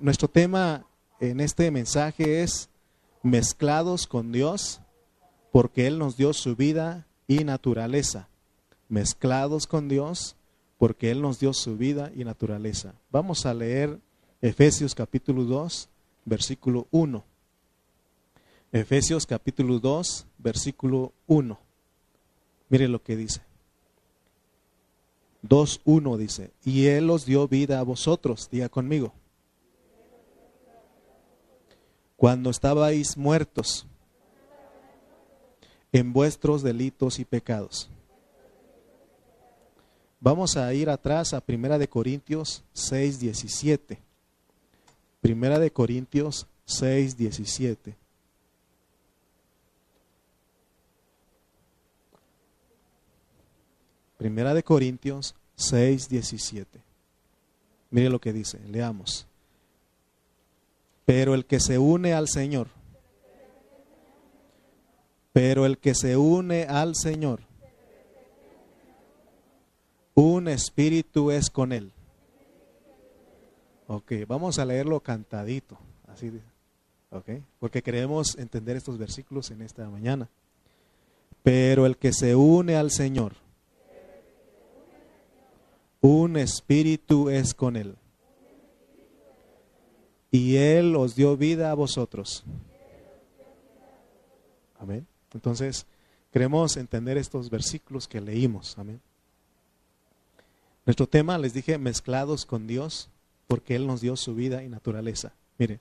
Nuestro tema en este mensaje es mezclados con Dios porque Él nos dio su vida y naturaleza. Mezclados con Dios porque Él nos dio su vida y naturaleza. Vamos a leer Efesios capítulo 2, versículo 1. Efesios capítulo 2, versículo 1. Mire lo que dice. 2.1 dice, y Él os dio vida a vosotros, diga conmigo cuando estabais muertos en vuestros delitos y pecados. Vamos a ir atrás a Primera de Corintios 6, 17. Primera de Corintios 6, 17. Primera de Corintios 6, 17. Mire lo que dice, leamos. Pero el que se une al Señor, pero el que se une al Señor, un espíritu es con él. Ok, vamos a leerlo cantadito, así ok, porque queremos entender estos versículos en esta mañana. Pero el que se une al Señor, un espíritu es con él y Él os dio vida a vosotros. Amén. Entonces, queremos entender estos versículos que leímos. Amén. Nuestro tema, les dije, mezclados con Dios, porque Él nos dio su vida y naturaleza. Mire,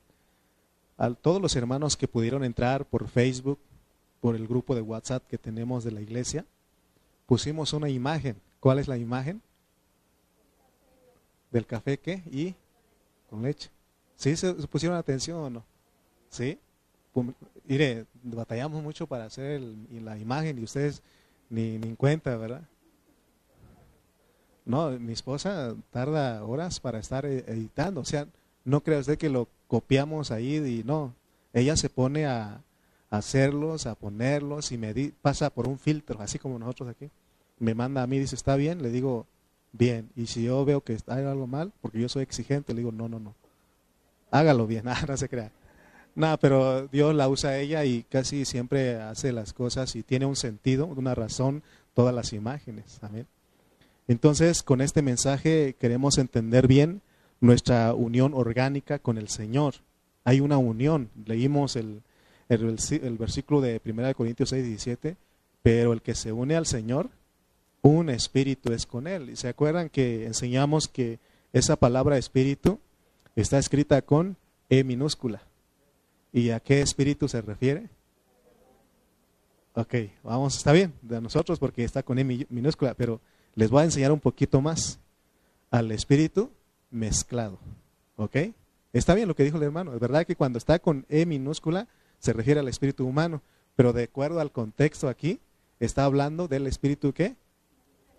a todos los hermanos que pudieron entrar por Facebook, por el grupo de WhatsApp que tenemos de la iglesia, pusimos una imagen. ¿Cuál es la imagen? Del café qué? Y con leche. ¿Sí se, pusieron atención o no? ¿Sí? mire, batallamos mucho para hacer la imagen y ustedes ni, ni en cuenta, ¿verdad? No, mi esposa tarda horas para estar e, editando. O sea, no crea usted que lo copiamos ahí y no. Ella se pone a, hacerlos, a ponerlos y me pasa por un filtro, así como nosotros aquí. Me manda a mí, dice, ¿está bien? Le digo, bien. Y si yo veo que hay algo mal, porque yo soy exigente, le digo, no, no, no hágalo bien, nada, no se crea. Nada, pero Dios la usa a ella y casi siempre hace las cosas y tiene un sentido, una razón, todas las imágenes. Amén. Entonces, con este mensaje queremos entender bien nuestra unión orgánica con el Señor. Hay una unión. Leímos el, el, versículo de 1 Corintios 6, 17, pero el que se une al Señor, un espíritu es con él. ¿Y se acuerdan que enseñamos que esa palabra espíritu está escrita con E minúscula. ¿Y a qué espíritu se refiere? Ok, vamos, está bien, de nosotros porque está con E minúscula, pero les voy a enseñar un poquito más al espíritu mezclado. ¿Ok? Está bien lo que dijo el hermano. Es verdad que cuando está con E minúscula se refiere al espíritu humano, pero de acuerdo al contexto aquí, está hablando del espíritu ¿qué?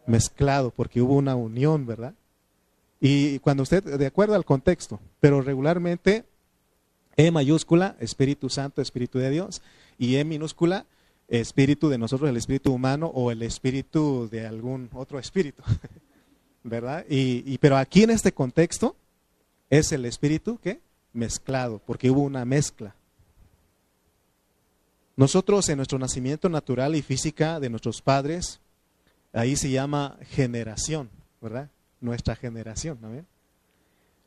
mezclado, porque hubo una unión, ¿verdad? Y cuando usted, de acuerdo al contexto, pero regularmente E mayúscula, Espíritu Santo, Espíritu de Dios, y E minúscula, Espíritu de nosotros, el Espíritu humano o el Espíritu de algún otro Espíritu, ¿verdad? Y, pero aquí en este contexto es el Espíritu que mezclado, porque hubo una mezcla. Nosotros en nuestro nacimiento natural y física de nuestros padres, ahí se llama generación, ¿verdad? Nuestra generación.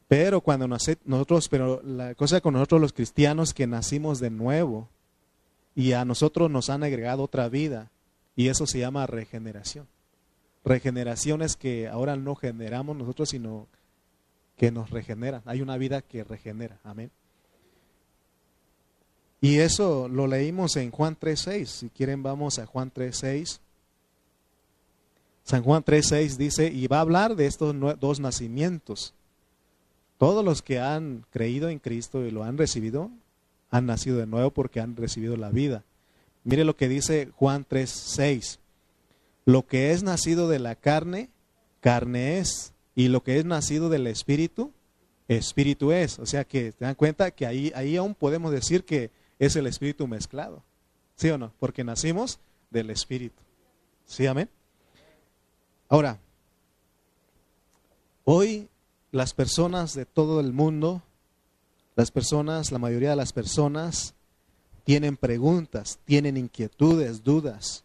Pero cuando nosotros, pero la cosa con nosotros los cristianos que nacimos de nuevo y a nosotros nos han agregado otra vida y eso se llama regeneración. Regeneración es que ahora no generamos nosotros, sino que nos regeneran. Hay una vida que regenera. Amén. Y eso lo leímos en Juan 3.6. Si quieren vamos a Juan 3.6. San Juan 3.6 dice, y va a hablar de estos dos nacimientos. Todos los que han creído en Cristo y lo han recibido, han nacido de nuevo porque han recibido la vida. Mire lo que dice Juan 3.6. Lo que es nacido de la carne, carne es. Y lo que es nacido del Espíritu, Espíritu es. O sea que te dan cuenta que ahí, ahí aún podemos decir que es el Espíritu mezclado. ¿Sí o no? Porque nacimos del Espíritu. ¿Sí, amén? Ahora, hoy las personas de todo el mundo Las personas, la mayoría de las personas tienen preguntas, tienen inquietudes, dudas.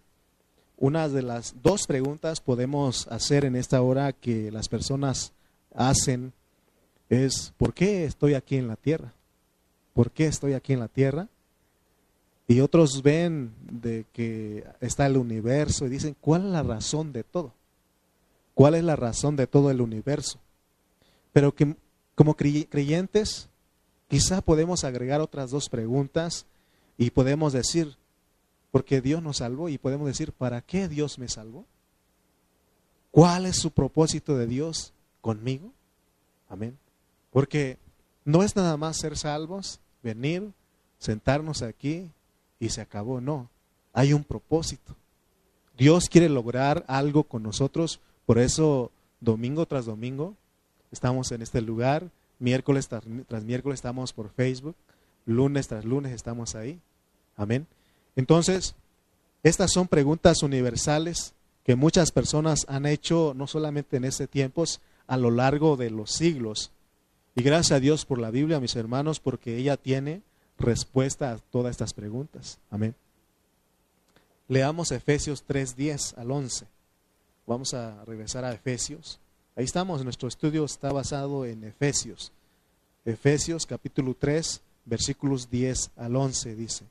Una de las dos preguntas podemos hacer en esta hora que las personas hacen es, ¿por qué estoy aquí en la tierra? ¿Por qué estoy aquí en la tierra? Y otros ven de que está el universo y dicen, ¿cuál es la razón de todo? ¿Cuál es la razón de todo el universo? Pero que como creyentes quizá podemos agregar otras dos preguntas y podemos decir, porque Dios nos salvó y podemos decir, ¿para qué Dios me salvó? ¿Cuál es su propósito de Dios conmigo? Amén. Porque no es nada más ser salvos, venir, sentarnos aquí y se acabó. No, hay un propósito. Dios quiere lograr algo con nosotros, por eso domingo tras domingo estamos en este lugar, miércoles tras, miércoles estamos por Facebook, lunes tras lunes estamos ahí. Amén. Entonces, estas son preguntas universales que muchas personas han hecho no solamente en este tiempo, a lo largo de los siglos. Y gracias a Dios por la Biblia, mis hermanos, porque ella tiene respuesta a todas estas preguntas. Amén. Leamos Efesios 3, 10 al 11. Vamos a regresar a Efesios. Ahí estamos, nuestro estudio está basado en Efesios. Efesios capítulo 3, versículos 10 al 11 dice.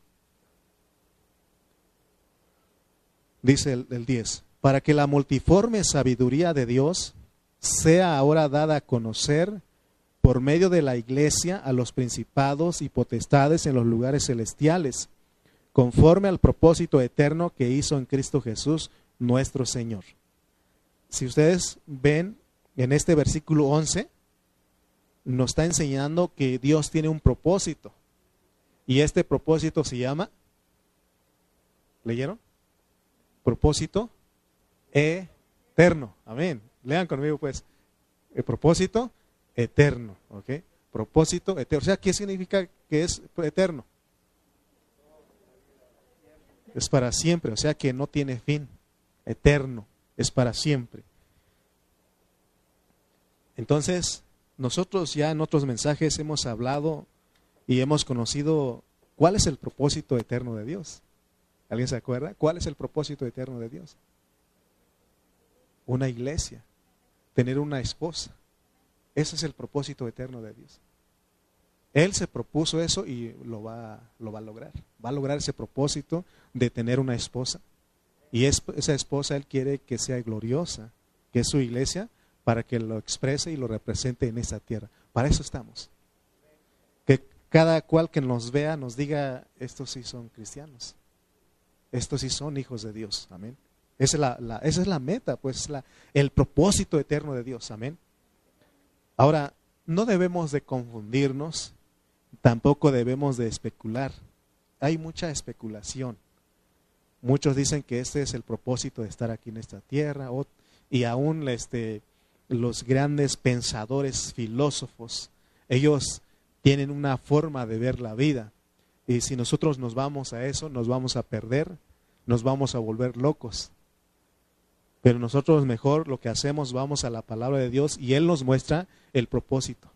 Dice el, el 10, para que la multiforme sabiduría de Dios sea ahora dada a conocer por medio de la iglesia a los principados y potestades en los lugares celestiales, conforme al propósito eterno que hizo en Cristo Jesús nuestro Señor. Si ustedes ven en este versículo 11, nos está enseñando que Dios tiene un propósito. Y este propósito se llama, ¿leyeron? Propósito eterno. Amén. Lean conmigo pues. El propósito eterno, ¿ok? Propósito eterno. O sea, ¿qué significa que es eterno? Es para siempre, o sea que no tiene fin. Eterno, es para siempre. Entonces, nosotros ya en otros mensajes hemos hablado y hemos conocido cuál es el propósito eterno de Dios. ¿Alguien se acuerda? ¿Cuál es el propósito eterno de Dios? Una iglesia, tener una esposa. Ese es el propósito eterno de Dios. Él se propuso eso y lo va, lo va a lograr. Va a lograr ese propósito de tener una esposa. Y esa esposa Él quiere que sea gloriosa, que es su iglesia, para que lo exprese y lo represente en esta tierra. Para eso estamos. Que cada cual que nos vea nos diga, estos sí son cristianos. Estos sí son hijos de Dios. Amén. Esa es la, esa es la meta, pues la, el propósito eterno de Dios. Amén. Ahora, no debemos de confundirnos, tampoco debemos de especular. Hay mucha especulación. Muchos dicen que este es el propósito de estar aquí en esta tierra, y aún este, los grandes pensadores, filósofos, ellos tienen una forma de ver la vida. Y si nosotros nos vamos a eso, nos vamos a perder, nos vamos a volver locos. Pero nosotros mejor lo que hacemos, vamos a la palabra de Dios y Él nos muestra el propósito.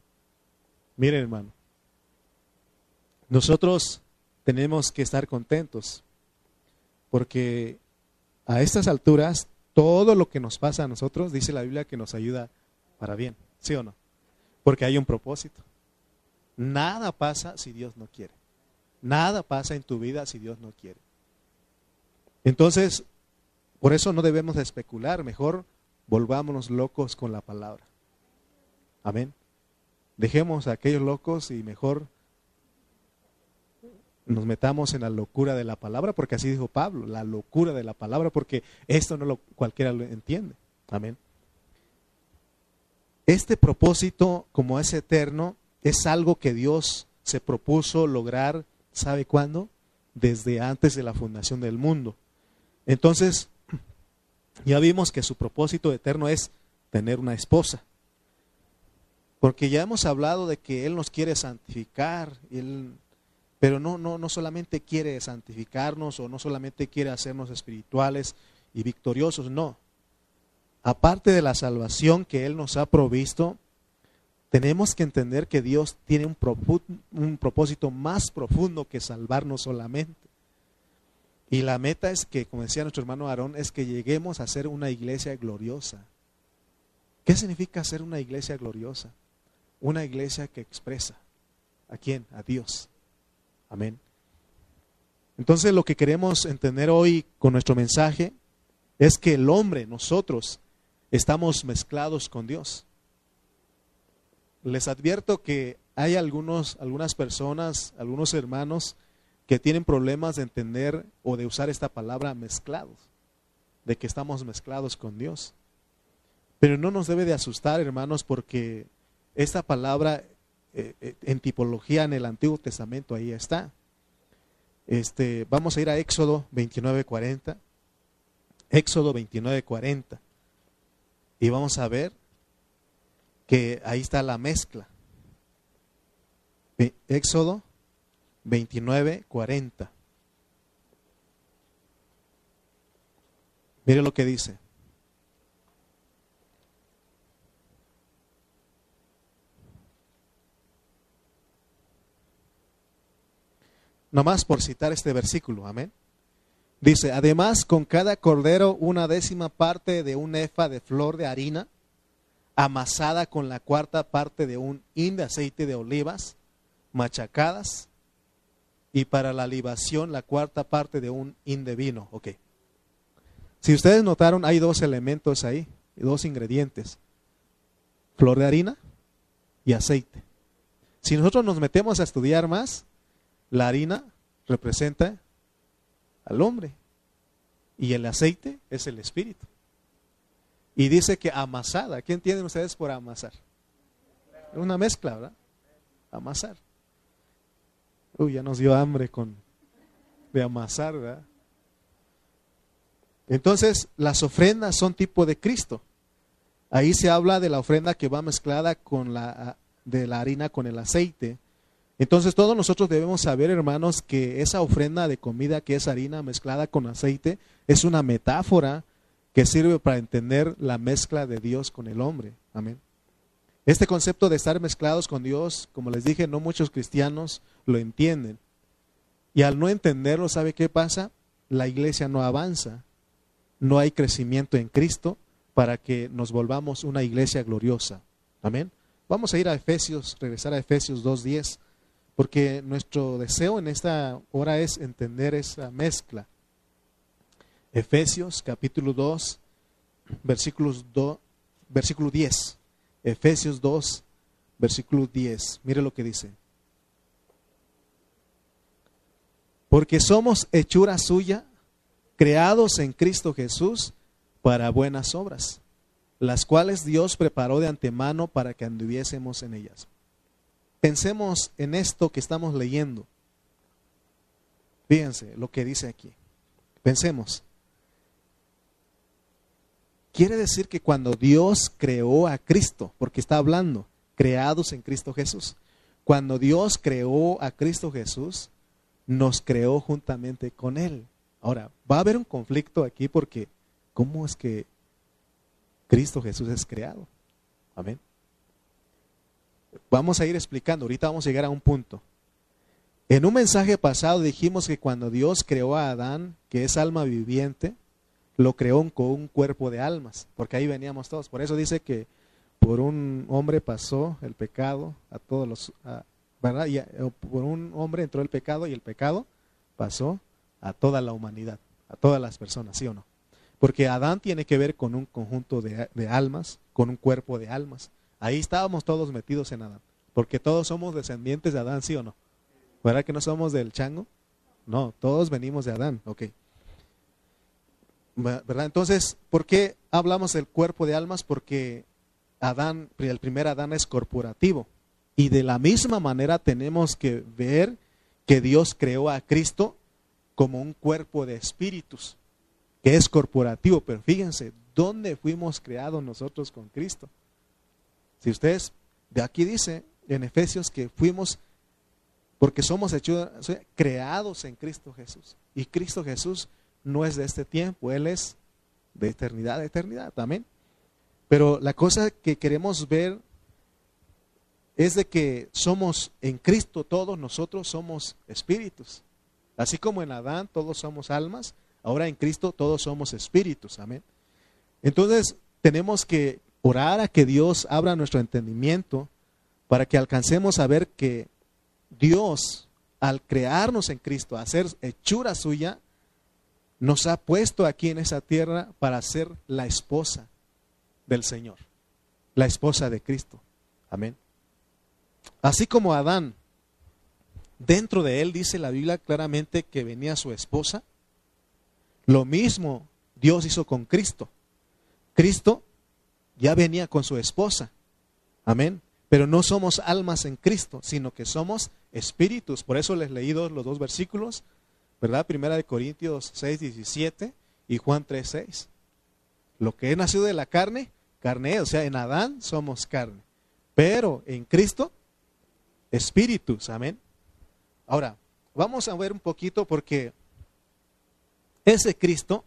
Miren hermano, nosotros tenemos que estar contentos porque a estas alturas todo lo que nos pasa a nosotros, dice la Biblia, que nos ayuda para bien, ¿sí o no? Porque hay un propósito. Nada pasa si Dios no quiere. Nada pasa en tu vida si Dios no quiere. Entonces, por eso no debemos especular, mejor volvámonos locos con la palabra. Amén. Dejemos a aquellos locos y mejor nos metamos en la locura de la palabra, porque así dijo Pablo, la locura de la palabra, porque esto no lo cualquiera lo entiende. Amén. Este propósito, como es eterno, es algo que Dios se propuso lograr, ¿sabe cuándo? Desde antes de la fundación del mundo. Entonces, ya vimos que su propósito eterno es tener una esposa. Porque ya hemos hablado de que Él nos quiere santificar, pero no, no, no solamente quiere santificarnos o no solamente quiere hacernos espirituales y victoriosos, no. Aparte de la salvación que Él nos ha provisto, tenemos que entender que Dios tiene un, un propósito más profundo que salvarnos solamente. Y la meta es que, como decía nuestro hermano Aarón, es que lleguemos a ser una iglesia gloriosa. ¿Qué significa ser una iglesia gloriosa? Una iglesia que expresa. ¿A quién? A Dios. Amén. Entonces lo que queremos entender hoy con nuestro mensaje es que el hombre, nosotros, estamos mezclados con Dios. Les advierto que hay algunos, algunas personas, algunos hermanos que tienen problemas de entender o de usar esta palabra mezclados, de que estamos mezclados con Dios. Pero no nos debe de asustar, hermanos, porque esta palabra eh, eh, en tipología en el Antiguo Testamento ahí está. Este, vamos a ir a Éxodo 29:40. Éxodo 29:40. Y vamos a ver que ahí está la mezcla. Éxodo 29, 40. Mire lo que dice. Nomás por citar este versículo, amén. Dice, además con cada cordero una décima parte de un efa de flor de harina, amasada con la cuarta parte de un hin de aceite de olivas, machacadas, y para la libación la cuarta parte de un hin de vino. Ok. Si ustedes notaron, hay dos elementos ahí, dos ingredientes. Flor de harina y aceite. Si nosotros nos metemos a estudiar más, la harina representa al hombre y el aceite es el espíritu. Y dice que amasada, ¿qué entienden ustedes por amasar? Una mezcla, ¿verdad? Amasar. Uy, ya nos dio hambre con de amasar, ¿verdad? Entonces, las ofrendas son tipo de Cristo. Ahí se habla de la ofrenda que va mezclada con la de la harina con el aceite. Entonces, todos nosotros debemos saber, hermanos, que esa ofrenda de comida que es harina mezclada con aceite es una metáfora que sirve para entender la mezcla de Dios con el hombre. Amén. Este concepto de estar mezclados con Dios, como les dije, no muchos cristianos lo entienden. Y al no entenderlo, ¿sabe qué pasa? La iglesia no avanza. No hay crecimiento en Cristo para que nos volvamos una iglesia gloriosa. Amén. Vamos a ir a Efesios, regresar a Efesios 2.10, porque nuestro deseo en esta hora es entender esa mezcla. Efesios capítulo 2, versículos 2, versículo 10. Efesios 2, versículo 10. Mire lo que dice. Porque somos hechura suya, creados en Cristo Jesús para buenas obras, las cuales Dios preparó de antemano para que anduviésemos en ellas. Pensemos en esto que estamos leyendo. Fíjense lo que dice aquí. Pensemos. Quiere decir que cuando Dios creó a Cristo, porque está hablando, creados en Cristo Jesús, cuando Dios creó a Cristo Jesús, nos creó juntamente con Él. Ahora, va a haber un conflicto aquí porque ¿cómo es que Cristo Jesús es creado? Amén. Vamos a ir explicando, ahorita vamos a llegar a un punto. En un mensaje pasado dijimos que cuando Dios creó a Adán, que es alma viviente, lo creó con un cuerpo de almas, porque ahí veníamos todos. Por eso dice que por un hombre pasó el pecado a todos los, ¿verdad? Y por un hombre entró el pecado y el pecado pasó a toda la humanidad, a todas las personas, ¿sí o no? Porque Adán tiene que ver con un conjunto de almas, con un cuerpo de almas. Ahí estábamos todos metidos en Adán, porque todos somos descendientes de Adán, ¿sí o no? ¿Verdad que no somos del chango? No, todos venimos de Adán, ok. ¿verdad? Entonces, ¿por qué hablamos del cuerpo de almas? Porque Adán, el primer Adán es corporativo. Y de la misma manera tenemos que ver que Dios creó a Cristo como un cuerpo de espíritus, que es corporativo. Pero fíjense, ¿dónde fuimos creados nosotros con Cristo? Si ustedes, de aquí dice en Efesios que fuimos, porque somos hechos, creados en Cristo Jesús. Y Cristo Jesús no es de este tiempo, Él es de eternidad a eternidad, amén. Pero la cosa que queremos ver es de que somos en Cristo, todos nosotros somos espíritus. Así como en Adán todos somos almas, ahora en Cristo todos somos espíritus. Amén. Entonces tenemos que orar a que Dios abra nuestro entendimiento para que alcancemos a ver que Dios, al crearnos en Cristo, a ser hechura suya, nos ha puesto aquí en esa tierra para ser la esposa del Señor, la esposa de Cristo. Amén. Así como Adán, dentro de él dice la Biblia claramente que venía su esposa, lo mismo Dios hizo con Cristo. Cristo ya venía con su esposa. Amén. Pero no somos almas en Cristo, sino que somos espíritus. Por eso les leí los dos versículos, ¿verdad? Primera de Corintios 6, 17 y Juan 3, 6. Lo que es nacido de la carne, carne, o sea, en Adán somos carne. Pero en Cristo, espíritus. Amén. Ahora, vamos a ver un poquito porque ese Cristo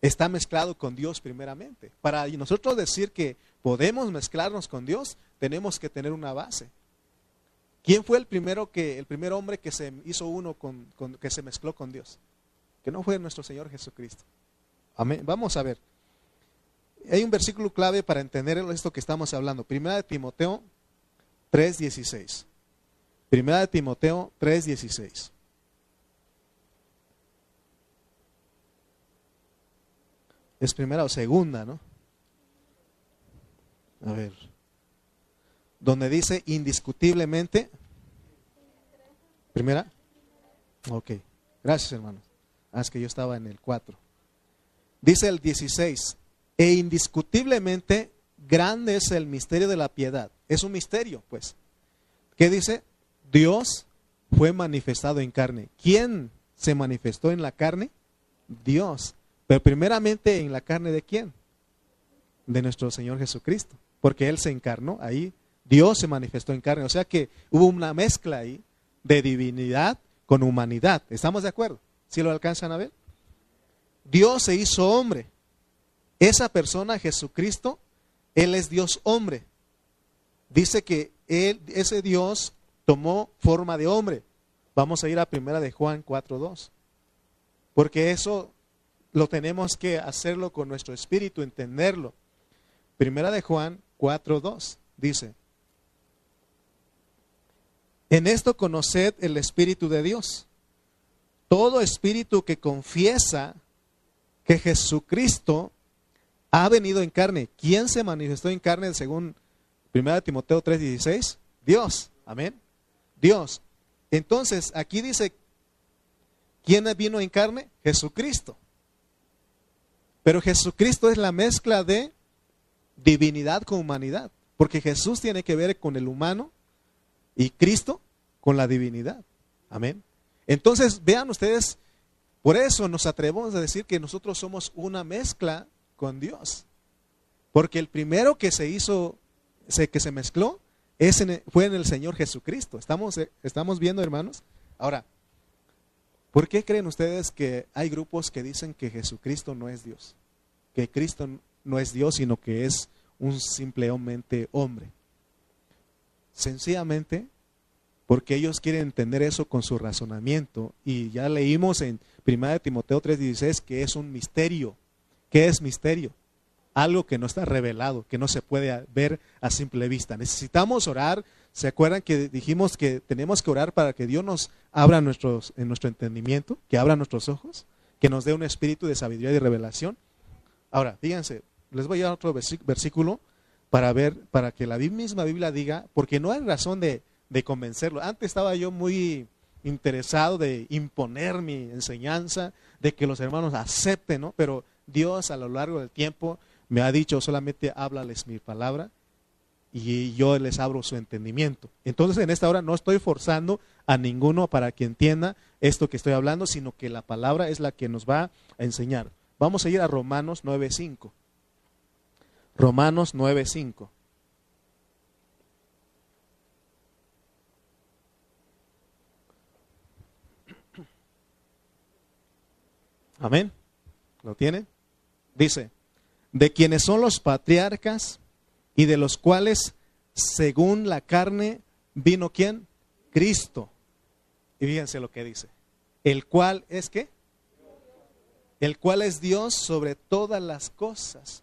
está mezclado con Dios primeramente. Para nosotros decir que podemos mezclarnos con Dios, tenemos que tener una base. ¿Quién fue el primero que, el primer hombre que se hizo uno con, que se mezcló con Dios? Que no fue nuestro Señor Jesucristo. Amén. Vamos a ver. Hay un versículo clave para entender esto que estamos hablando. Primera de Timoteo 3:16. Primera de Timoteo 3:16. Es primera o segunda, ¿no? A ver. Donde dice indiscutiblemente. Primera. Ok. Gracias, hermanos. Ah, es que yo estaba en el 4. Dice el 16. E indiscutiblemente grande es el misterio de la piedad. Es un misterio, pues. ¿Qué dice? Dios fue manifestado en carne. ¿Quién se manifestó en la carne? Dios. Pero primeramente en la carne de quién? De nuestro Señor Jesucristo. Porque Él se encarnó ahí. Dios se manifestó en carne. O sea que hubo una mezcla ahí de divinidad con humanidad. ¿Estamos de acuerdo? ¿Si lo alcanzan a ver? Dios se hizo hombre. Esa persona, Jesucristo, Él es Dios hombre. Dice que él, ese Dios tomó forma de hombre. Vamos a ir a primera de Juan 4.2. Porque eso lo tenemos que hacerlo con nuestro espíritu, entenderlo. Primera de Juan 4.2 dice, en esto conoced el Espíritu de Dios. Todo espíritu que confiesa que Jesucristo ha venido en carne. ¿Quién se manifestó en carne según 1 Timoteo 3:16? Dios. Amén. Dios. Entonces, aquí dice, ¿quién vino en carne? Jesucristo. Pero Jesucristo es la mezcla de divinidad con humanidad, porque Jesús tiene que ver con el humano y Cristo con la divinidad. Amén. Entonces, vean ustedes, por eso nos atrevemos a decir que nosotros somos una mezcla con Dios. Porque el primero que se hizo, que se mezcló, fue en el Señor Jesucristo. ¿Estamos, eh, ¿Estamos viendo, hermanos? Ahora, ¿por qué creen ustedes que hay grupos que dicen que Jesucristo no es Dios? que Cristo no es Dios, sino que es un simplemente hombre. Sencillamente porque ellos quieren entender eso con su razonamiento. Y ya leímos en 1 Timoteo 3:16 que es un misterio. ¿Qué es misterio? Algo que no está revelado, que no se puede ver a simple vista. Necesitamos orar. ¿Se acuerdan que dijimos que tenemos que orar para que Dios nos abra nuestros, en nuestro entendimiento, que abra nuestros ojos, que nos dé un espíritu de sabiduría y revelación? Ahora, fíjense, les voy a dar otro versículo para ver, para que la misma Biblia diga, porque no hay razón de, convencerlo. Antes estaba yo muy interesado de imponer mi enseñanza, de que los hermanos acepten, ¿no? Pero Dios a lo largo del tiempo me ha dicho solamente háblales mi palabra y yo les abro su entendimiento. Entonces en esta hora no estoy forzando a ninguno para que entienda esto que estoy hablando, sino que la palabra es la que nos va a enseñar. Vamos a ir a Romanos 9.5. Romanos 9.5. Amén. ¿Lo tiene? Dice, de quienes son los patriarcas y de los cuales según la carne vino quién? Cristo. Y fíjense lo que dice. El cual es qué? El cual es Dios sobre todas las cosas.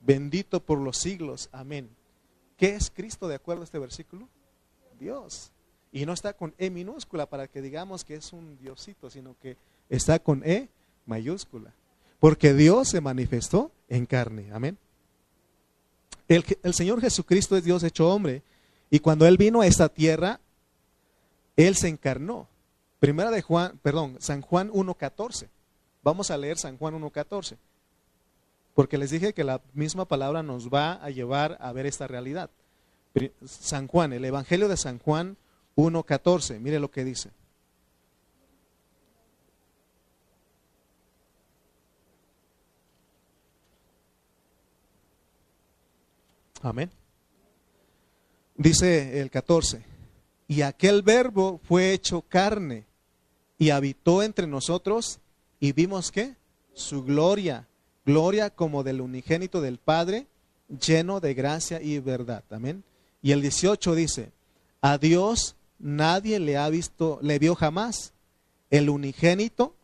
Bendito por los siglos. Amén. ¿Qué es Cristo de acuerdo a este versículo? Dios. Y no está con E minúscula para que digamos que es un Diosito, sino que está con E mayúscula. Porque Dios se manifestó en carne. Amén. El, el, Señor Jesucristo es Dios hecho hombre. Y cuando Él vino a esta tierra, Él se encarnó. Primera de Juan, perdón, San Juan 1.14. Vamos a leer San Juan 1.14. Porque les dije que la misma palabra nos va a llevar a ver esta realidad. San Juan, el Evangelio de San Juan 1.14. Mire lo que dice. Amén. Dice el 14, y aquel verbo fue hecho carne y habitó entre nosotros y vimos que su gloria, gloria como del unigénito del Padre, lleno de gracia y verdad. Amén. Y el 18 dice, a Dios nadie le ha visto, le vio jamás. El unigénito,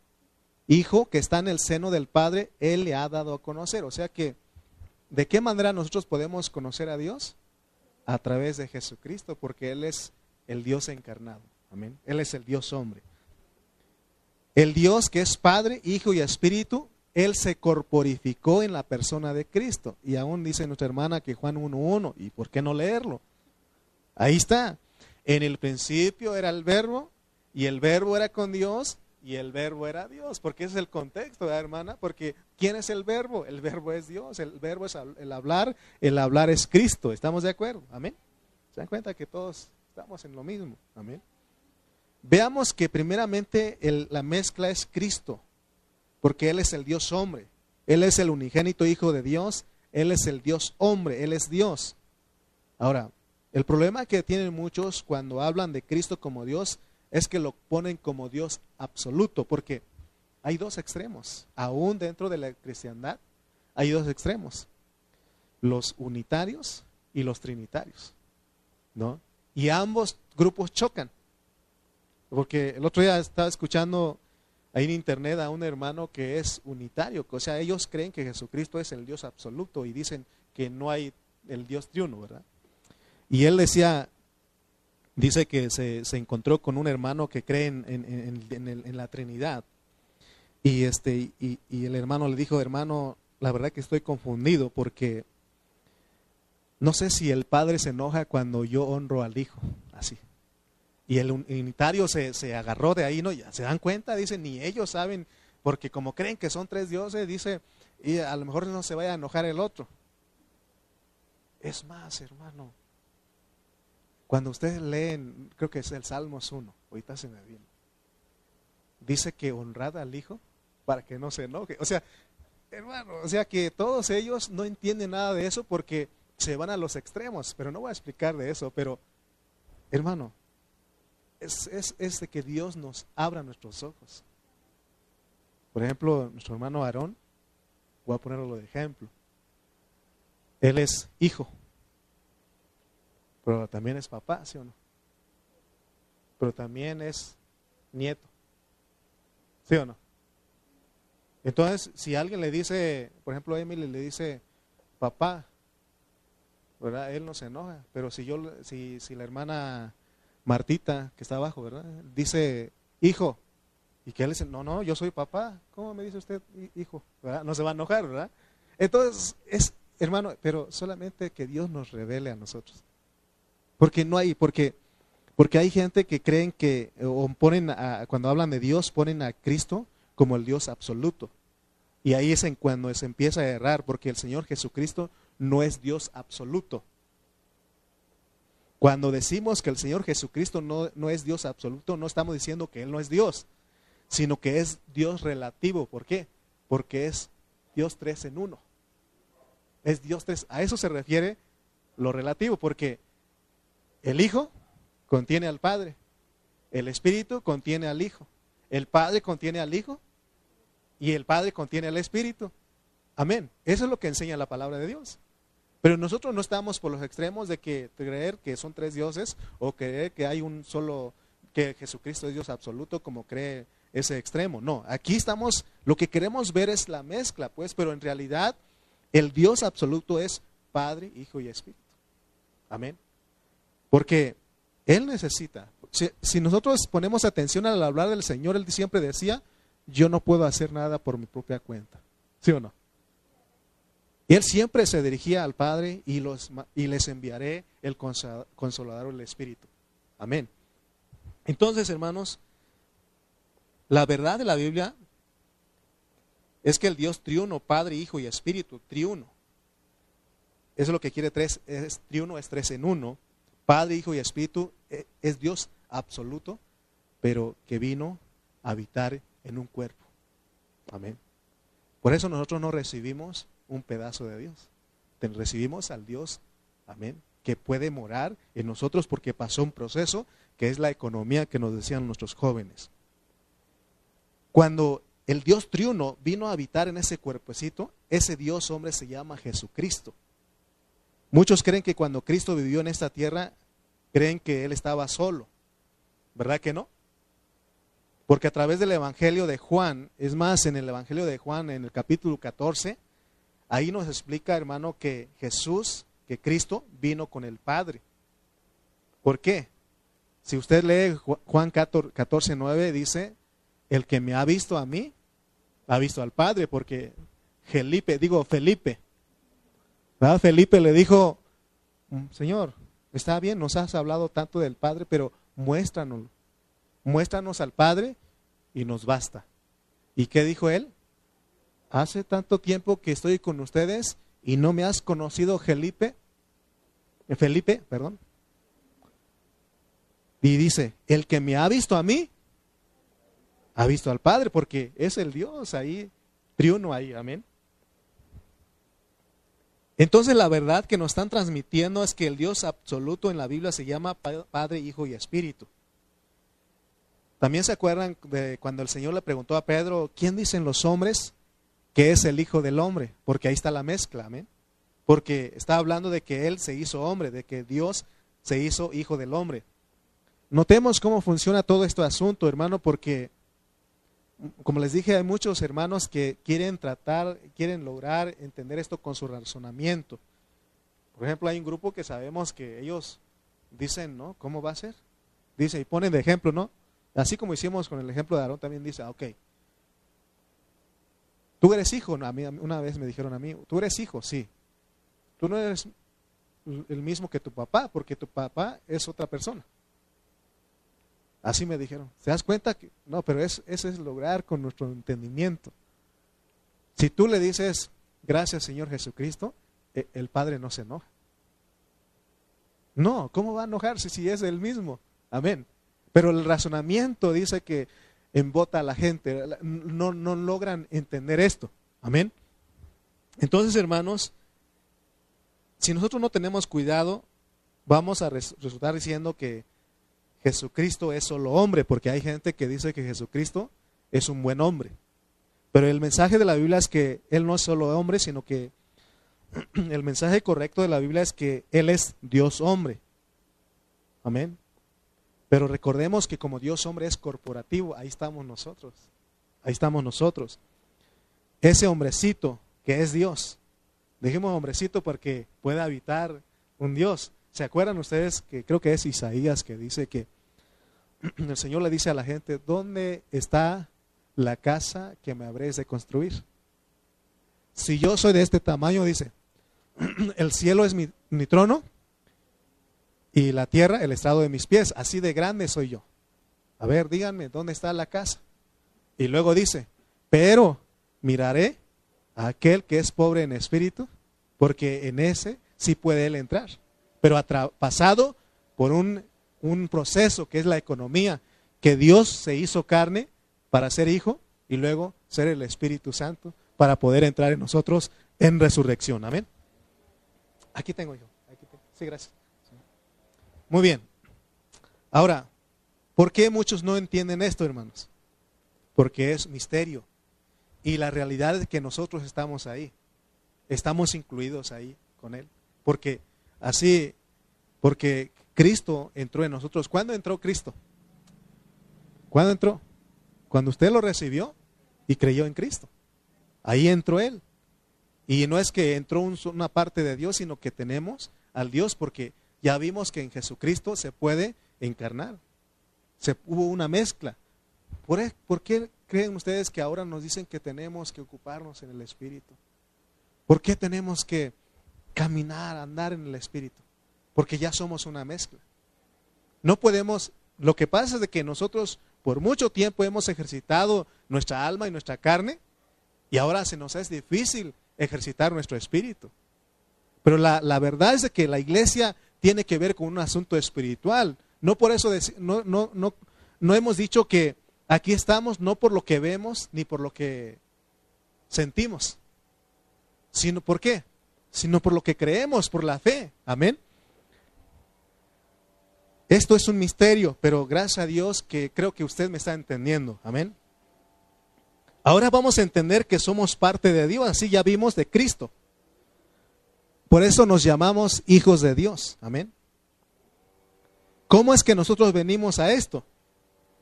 hijo que está en el seno del Padre, Él le ha dado a conocer. O sea que ¿De qué manera nosotros podemos conocer a Dios? A través de Jesucristo, porque Él es el Dios encarnado. Amén. Él es el Dios hombre. El Dios que es Padre, Hijo y Espíritu, Él se corporificó en la persona de Cristo. Y aún dice nuestra hermana que Juan 1.1, ¿y por qué no leerlo? Ahí está. En el principio era el verbo, y el verbo era con Dios, y el verbo era Dios, porque ese es el contexto, ¿verdad, hermana? Porque ¿quién es el verbo? El verbo es Dios, el verbo es el hablar, el hablar es Cristo, ¿estamos de acuerdo? Amén. ¿Se dan cuenta que todos estamos en lo mismo? Amén. Veamos que primeramente la mezcla es Cristo, porque Él es el Dios hombre, Él es el unigénito Hijo de Dios, Él es el Dios hombre, Él es Dios. Ahora, el problema que tienen muchos cuando hablan de Cristo como Dios es que lo ponen como Dios absoluto, porque hay dos extremos, aún dentro de la cristiandad hay dos extremos, los unitarios y los trinitarios, ¿no? Y ambos grupos chocan, porque el otro día estaba escuchando ahí en internet a un hermano que es unitario, o sea, ellos creen que Jesucristo es el Dios absoluto y dicen que no hay el Dios triuno, ¿verdad? Y él decía, dice que se, se, encontró con un hermano que cree en, en, la Trinidad. Y, este, y, y, el hermano le dijo, hermano, la verdad que estoy confundido porque no sé si el padre se enoja cuando yo honro al hijo, así. Y el unitario se, se agarró de ahí, ¿no? Se dan cuenta, dice, ni ellos saben, porque como creen que son tres dioses, dice, y a lo mejor no se vaya a enojar el otro. Es más, hermano, cuando ustedes leen, creo que es el Salmos 1, ahorita se me viene, dice que honrad al Hijo para que no se enoje. O sea, hermano, o sea que todos ellos no entienden nada de eso porque se van a los extremos, pero no voy a explicar de eso, pero hermano, es, es, es de que Dios nos abra nuestros ojos. Por ejemplo, nuestro hermano Aarón, voy a ponerlo de ejemplo. Él es hijo pero también es papá, ¿sí o no? Pero también es nieto, ¿sí o no? Entonces, si alguien le dice, por ejemplo, a Emily le dice papá, ¿verdad? Él no se enoja, pero si yo, si, si la hermana Martita, que está abajo, ¿verdad? Dice hijo, y que él dice, no, no, yo soy papá, ¿cómo me dice usted hijo? ¿verdad? No se va a enojar, ¿verdad? Entonces, es, hermano, pero solamente que Dios nos revele a nosotros. Porque no hay, porque, porque hay gente que creen que, o ponen, cuando hablan de Dios, ponen a Cristo como el Dios absoluto. Y ahí es en cuando se empieza a errar, porque el Señor Jesucristo no es Dios absoluto. Cuando decimos que el Señor Jesucristo no, no, es Dios absoluto, no estamos diciendo que Él no es Dios, sino que es Dios relativo. ¿Por qué? Porque es Dios tres en uno. Es Dios tres. A eso se refiere lo relativo, porque el Hijo contiene al Padre. El Espíritu contiene al Hijo. El Padre contiene al Hijo. Y el Padre contiene al Espíritu. Amén. Eso es lo que enseña la palabra de Dios. Pero nosotros no estamos por los extremos de que creer que son tres dioses o creer que hay un solo, que Jesucristo es Dios absoluto como cree ese extremo. No, aquí estamos, lo que queremos ver es la mezcla, pues, pero en realidad el Dios absoluto es Padre, Hijo y Espíritu. Amén. Porque Él necesita, si, nosotros ponemos atención al hablar del Señor, Él siempre decía, yo no puedo hacer nada por mi propia cuenta. ¿Sí o no? Él siempre se dirigía al Padre y, los, y les enviaré el consolador, el Espíritu. Amén. Entonces, hermanos, la verdad de la Biblia es que el Dios triuno, Padre, Hijo y Espíritu, triuno. Eso es lo que quiere tres, es, triuno es tres en uno. Padre, Hijo y Espíritu e, es Dios absoluto, pero que vino a habitar en un cuerpo. Amén. Por eso nosotros no recibimos un pedazo de Dios. Recibimos al Dios, amén, que puede morar en nosotros porque pasó un proceso que es la economía que nos decían nuestros jóvenes. Cuando el Dios triuno vino a habitar en ese cuerpecito, ese Dios hombre se llama Jesucristo. Muchos creen que cuando Cristo vivió en esta tierra, creen que Él estaba solo. ¿Verdad que no? Porque a través del Evangelio de Juan, es más, en el Evangelio de Juan, en el capítulo 14, Ahí nos explica, hermano, que Jesús, que Cristo, vino con el Padre. ¿Por qué? Si usted lee Juan 14, 9, dice, el que me ha visto a mí, ha visto al Padre, porque Felipe, digo Felipe, Felipe le dijo, mm, Señor, está bien, nos has hablado tanto del Padre, pero muéstranos, muéstranos al Padre y nos basta. ¿Y qué dijo él? hace tanto tiempo que estoy con ustedes y no me has conocido, Felipe. Eh, Felipe, perdón. Y dice, el que me ha visto a mí, ha visto al Padre, porque es el Dios ahí, triuno ahí, amén. Entonces la verdad que nos están transmitiendo es que el Dios absoluto en la Biblia se llama Padre, Hijo y Espíritu. También se acuerdan de cuando el Señor le preguntó a Pedro, ¿quién dicen los hombres que es el Hijo del Hombre, porque ahí está la mezcla, amén. Porque está hablando de que Él se hizo hombre, de que Dios se hizo Hijo del Hombre. Notemos cómo funciona todo este asunto, hermano, porque, como les dije, hay muchos hermanos que quieren tratar, quieren lograr entender esto con su razonamiento. Por ejemplo, hay un grupo que sabemos que ellos dicen, ¿no? ¿Cómo va a ser? Dice, y ponen de ejemplo, ¿no? Así como hicimos con el ejemplo de Aarón, también dice, ah, ok, Tú eres hijo, una vez me dijeron a mí, tú eres hijo, sí. Tú no eres el mismo que tu papá, porque tu papá es otra persona. Así me dijeron. ¿Se das cuenta? que No, pero es, eso es lograr con nuestro entendimiento. Si tú le dices, gracias Señor Jesucristo, e, el Padre no se enoja. No, ¿cómo va a enojarse si es el mismo? Amén. Pero el razonamiento dice que embota a la gente, no, no logran entender esto. Amén. Entonces, hermanos, si nosotros no tenemos cuidado, vamos a resultar diciendo que Jesucristo es solo hombre, porque hay gente que dice que Jesucristo es un buen hombre. Pero el mensaje de la Biblia es que Él no es solo hombre, sino que el mensaje correcto de la Biblia es que Él es Dios hombre. Amén. Pero recordemos que como Dios hombre es corporativo, ahí estamos nosotros. Ahí estamos nosotros. Ese hombrecito que es Dios. Dijimos hombrecito porque puede habitar un Dios. ¿Se acuerdan ustedes que creo que es Isaías que dice que el Señor le dice a la gente, ¿dónde está la casa que me habréis de construir? Si yo soy de este tamaño, dice, el cielo es mi, trono y la tierra el estrado de mis pies. Así de grande soy yo. A ver, díganme, ¿dónde está la casa? Y luego dice, pero miraré a aquel que es pobre en espíritu, porque en ese sí puede él entrar. Pero pasado por un, un proceso que es la economía, que Dios se hizo carne para ser hijo y luego ser el Espíritu Santo para poder entrar en nosotros en resurrección. Amén. Aquí tengo yo. Aquí. Sí, gracias. Muy bien. Ahora, ¿por qué muchos no entienden esto, hermanos? Porque es misterio. Y la realidad es que nosotros estamos ahí. Estamos incluidos ahí con Él. porque así, porque Cristo entró en nosotros. ¿Cuándo entró Cristo? ¿Cuándo entró? Cuando usted lo recibió y creyó en Cristo. Ahí entró Él. Y no es que entró una parte de Dios, sino que tenemos al Dios, porque ya vimos que en Jesucristo se puede encarnar. Se, hubo una mezcla. ¿Por, e, ¿Por qué creen ustedes que ahora nos dicen que tenemos que ocuparnos en el Espíritu? ¿Por qué tenemos que caminar, andar en el Espíritu? Porque ya somos una mezcla. No podemos, lo que pasa es de que nosotros por mucho tiempo hemos ejercitado nuestra alma y nuestra carne y ahora se nos es difícil ejercitar nuestro espíritu. Pero la, verdad es de que la iglesia tiene que ver con un asunto espiritual. No por eso no, no, no, no hemos dicho que aquí estamos no por lo que vemos ni por lo que sentimos, sino por qué, sino por lo que creemos, por la fe. Amén. Esto es un misterio, pero gracias a Dios que creo que usted me está entendiendo. Amén. Ahora vamos a entender que somos parte de Dios, así ya vimos de Cristo. Por eso nos llamamos hijos de Dios. Amén. ¿Cómo es que nosotros venimos a esto?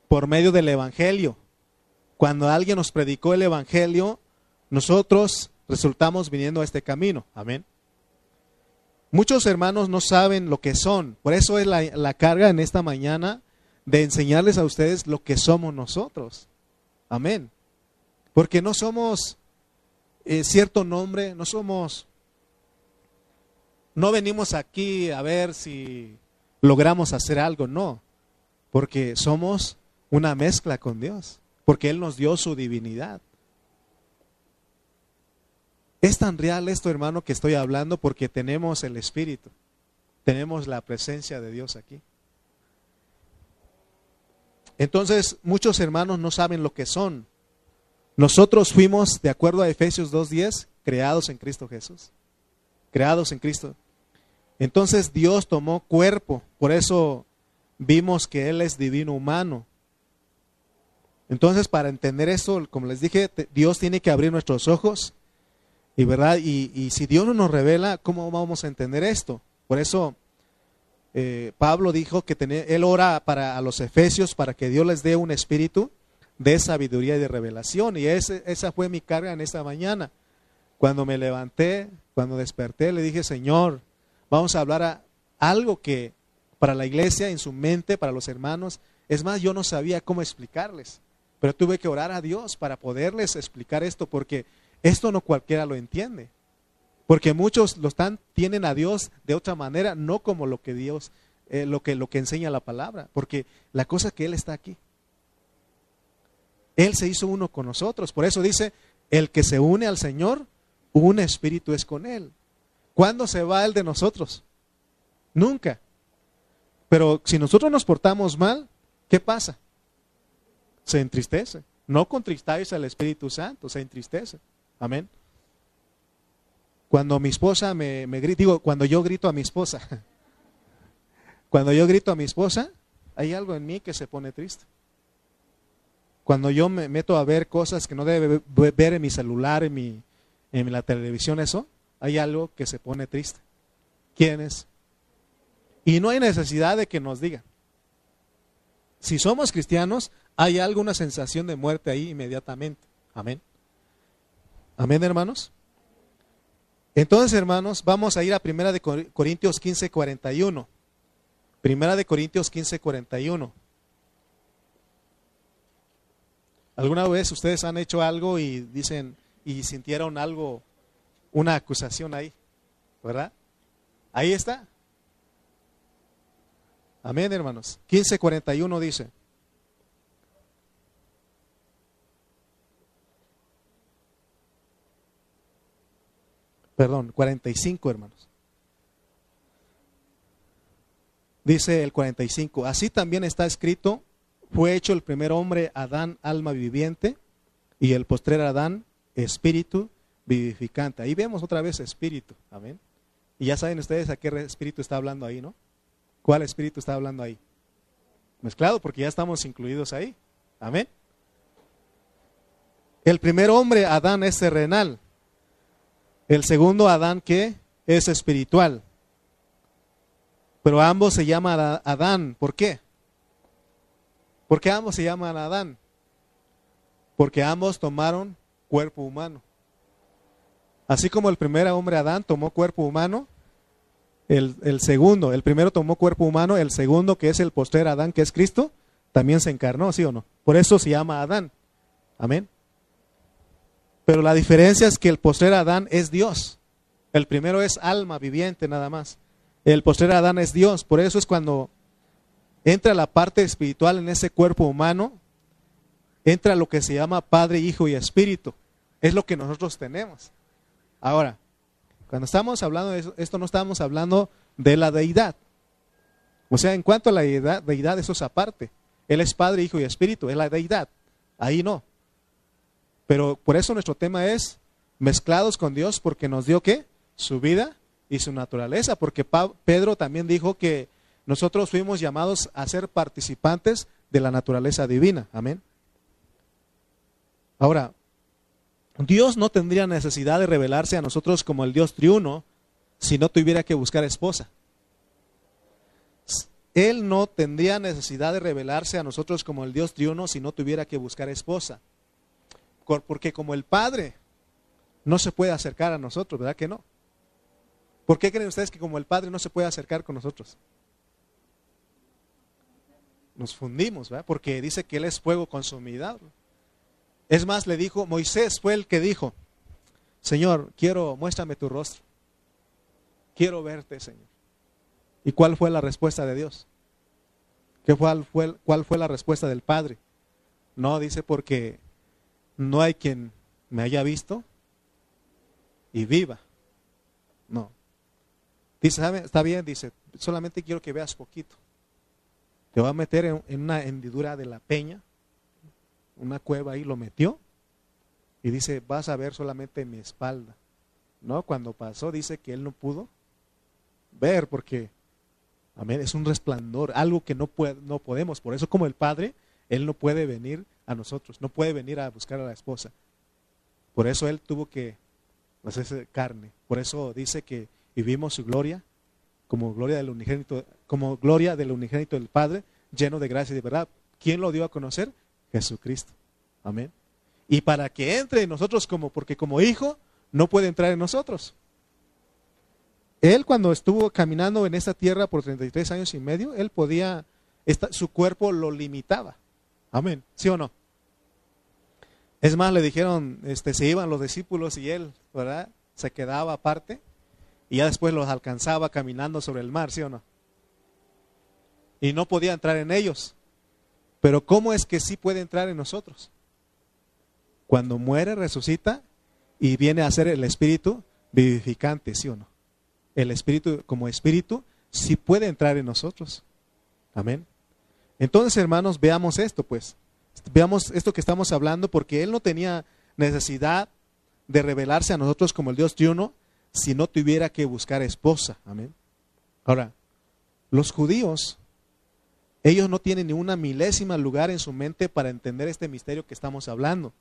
Por medio del Evangelio. Cuando alguien nos predicó el Evangelio, nosotros resultamos viniendo a este camino. Amén. Muchos hermanos no saben lo que son. Por eso es la, carga en esta mañana de enseñarles a ustedes lo que somos nosotros. Amén. Porque no somos eh, cierto nombre, no somos, no venimos aquí a ver si logramos hacer algo, no. Porque somos una mezcla con Dios, porque Él nos dio su divinidad. Es tan real esto, hermano, que estoy hablando porque tenemos el Espíritu, tenemos la presencia de Dios aquí. Entonces, muchos hermanos no saben lo que son. Nosotros fuimos, de acuerdo a Efesios 2.10, creados en Cristo Jesús. Creados en Cristo. Entonces Dios tomó cuerpo, por eso vimos que Él es divino humano. Entonces, para entender esto, como les dije, Dios tiene que abrir nuestros ojos y verdad, y, si Dios no nos revela, ¿cómo vamos a entender esto? Por eso eh, Pablo dijo que él ora para a los efesios para que Dios les dé un espíritu de sabiduría y de revelación. Y ese, esa fue mi carga en esta mañana. Cuando me levanté, cuando desperté, le dije, Señor, vamos a hablar a algo que para la iglesia, en su mente, para los hermanos, es más, yo no sabía cómo explicarles, pero tuve que orar a Dios para poderles explicar esto, porque esto no cualquiera lo entiende. Porque muchos lo están, tienen a Dios de otra manera, no como lo que Dios, eh, lo, que, lo que enseña la palabra. Porque la cosa es que Él está aquí. Él se hizo uno con nosotros. Por eso dice, el que se une al Señor, un espíritu es con Él. ¿Cuándo se va Él de nosotros? Nunca. Pero si nosotros nos portamos mal, ¿qué pasa? Se entristece. No contristáis al Espíritu Santo, se entristece. Amén. Cuando mi esposa me, me grita, digo, cuando yo grito a mi esposa, cuando yo grito a mi esposa, hay algo en mí que se pone triste. Cuando yo me meto a ver cosas que no debe ver en mi celular, en, mi, en la televisión, eso, hay algo que se pone triste. ¿Quién es? Y no hay necesidad de que nos digan. Si somos cristianos, hay alguna sensación de muerte ahí inmediatamente. Amén. Amén, hermanos. Entonces, hermanos, vamos a ir a Primera de Corintios 15, 41. Primera de Corintios 15, 41. ¿Alguna vez ustedes han hecho algo y dicen y sintieron algo, una acusación ahí? ¿Verdad? Ahí está. Amén, hermanos. 15:41 dice. Perdón, 45 hermanos. Dice el 45, así también está escrito, fue hecho el primer hombre Adán alma viviente y el postrer Adán espíritu vivificante. Ahí vemos otra vez espíritu, amén. Y ya saben ustedes a qué espíritu está hablando ahí, ¿no? ¿Cuál espíritu está hablando ahí? Mezclado porque ya estamos incluidos ahí, amén. El primer hombre Adán es terrenal, el segundo Adán que es espiritual. Pero ambos se llaman Adán. ¿Por qué? ¿Por qué ambos se llaman Adán? Porque ambos tomaron cuerpo humano. Así como el primer hombre Adán tomó cuerpo humano, el, el, segundo, el primero tomó cuerpo humano, el segundo, que es el postrer Adán, que es Cristo, también se encarnó, ¿sí o no? Por eso se llama Adán. Amén. Pero la diferencia es que el postrer Adán es Dios. El primero es alma viviente nada más. El postrer Adán es Dios. Por eso es cuando entra la parte espiritual en ese cuerpo humano, entra lo que se llama Padre, Hijo y Espíritu. Es lo que nosotros tenemos. Ahora, cuando estamos hablando de esto, no estamos hablando de la deidad. O sea, en cuanto a la deidad, deidad, eso es aparte. Él es Padre, Hijo y Espíritu, es la deidad. Ahí no. Pero por eso nuestro tema es mezclados con Dios porque nos dio qué? Su vida y su naturaleza. Porque Pedro también dijo que nosotros fuimos llamados a ser participantes de la naturaleza divina. Amén. Ahora, Dios no tendría necesidad de revelarse a nosotros como el Dios triuno si no tuviera que buscar esposa. Él no tendría necesidad de revelarse a nosotros como el Dios triuno si no tuviera que buscar esposa. Porque como el Padre no se puede acercar a nosotros, ¿verdad que no? ¿Por qué creen ustedes que como el Padre no se puede acercar con nosotros? Nos fundimos, ¿verdad? Porque dice que Él es fuego consumidor. Es más, le dijo, Moisés fue el que dijo, Señor, quiero, muéstrame tu rostro. Quiero verte, Señor. ¿Y cuál fue la respuesta de Dios? ¿Qué fue, ¿Cuál fue la respuesta del Padre? No, dice porque no hay quien me haya visto y viva. No. Dice, está bien, dice, solamente quiero que veas poquito. Te va a meter en una hendidura de la peña una cueva ahí, lo metió y dice, vas a ver solamente mi espalda. ¿No? Cuando pasó dice que él no pudo ver porque, amén, es un resplandor, algo que no, puede, no podemos. Por eso como el Padre, él no puede venir nosotros, no puede venir a buscar a la esposa. Por eso él tuvo que hacerse carne. Por eso dice que vivimos su gloria como gloria del unigénito, como gloria del unigénito del Padre, lleno de gracia y de verdad. ¿Quién lo dio a conocer? Jesucristo. Amén. Y para que entre en nosotros como, porque como hijo no puede entrar en nosotros. Él cuando estuvo caminando en esta tierra por 33 años y medio, él podía, su cuerpo lo limitaba. Amén. ¿Sí o no? Es más, le dijeron, este, se iban los discípulos y él, ¿verdad? Se quedaba aparte y ya después los alcanzaba caminando sobre el mar, ¿sí o no? Y no podía entrar en ellos. Pero ¿cómo es que sí puede entrar en nosotros? Cuando muere, resucita y viene a ser el espíritu vivificante, ¿sí o no? El espíritu como espíritu sí puede entrar en nosotros. Amén. Entonces, hermanos, veamos esto, pues. Veamos esto que estamos hablando, porque él no tenía necesidad de revelarse a nosotros como el Dios triuno si no tuviera que buscar esposa. Amén. Ahora, los judíos ellos no tienen ni una milésima lugar en su mente para entender este misterio que estamos hablando.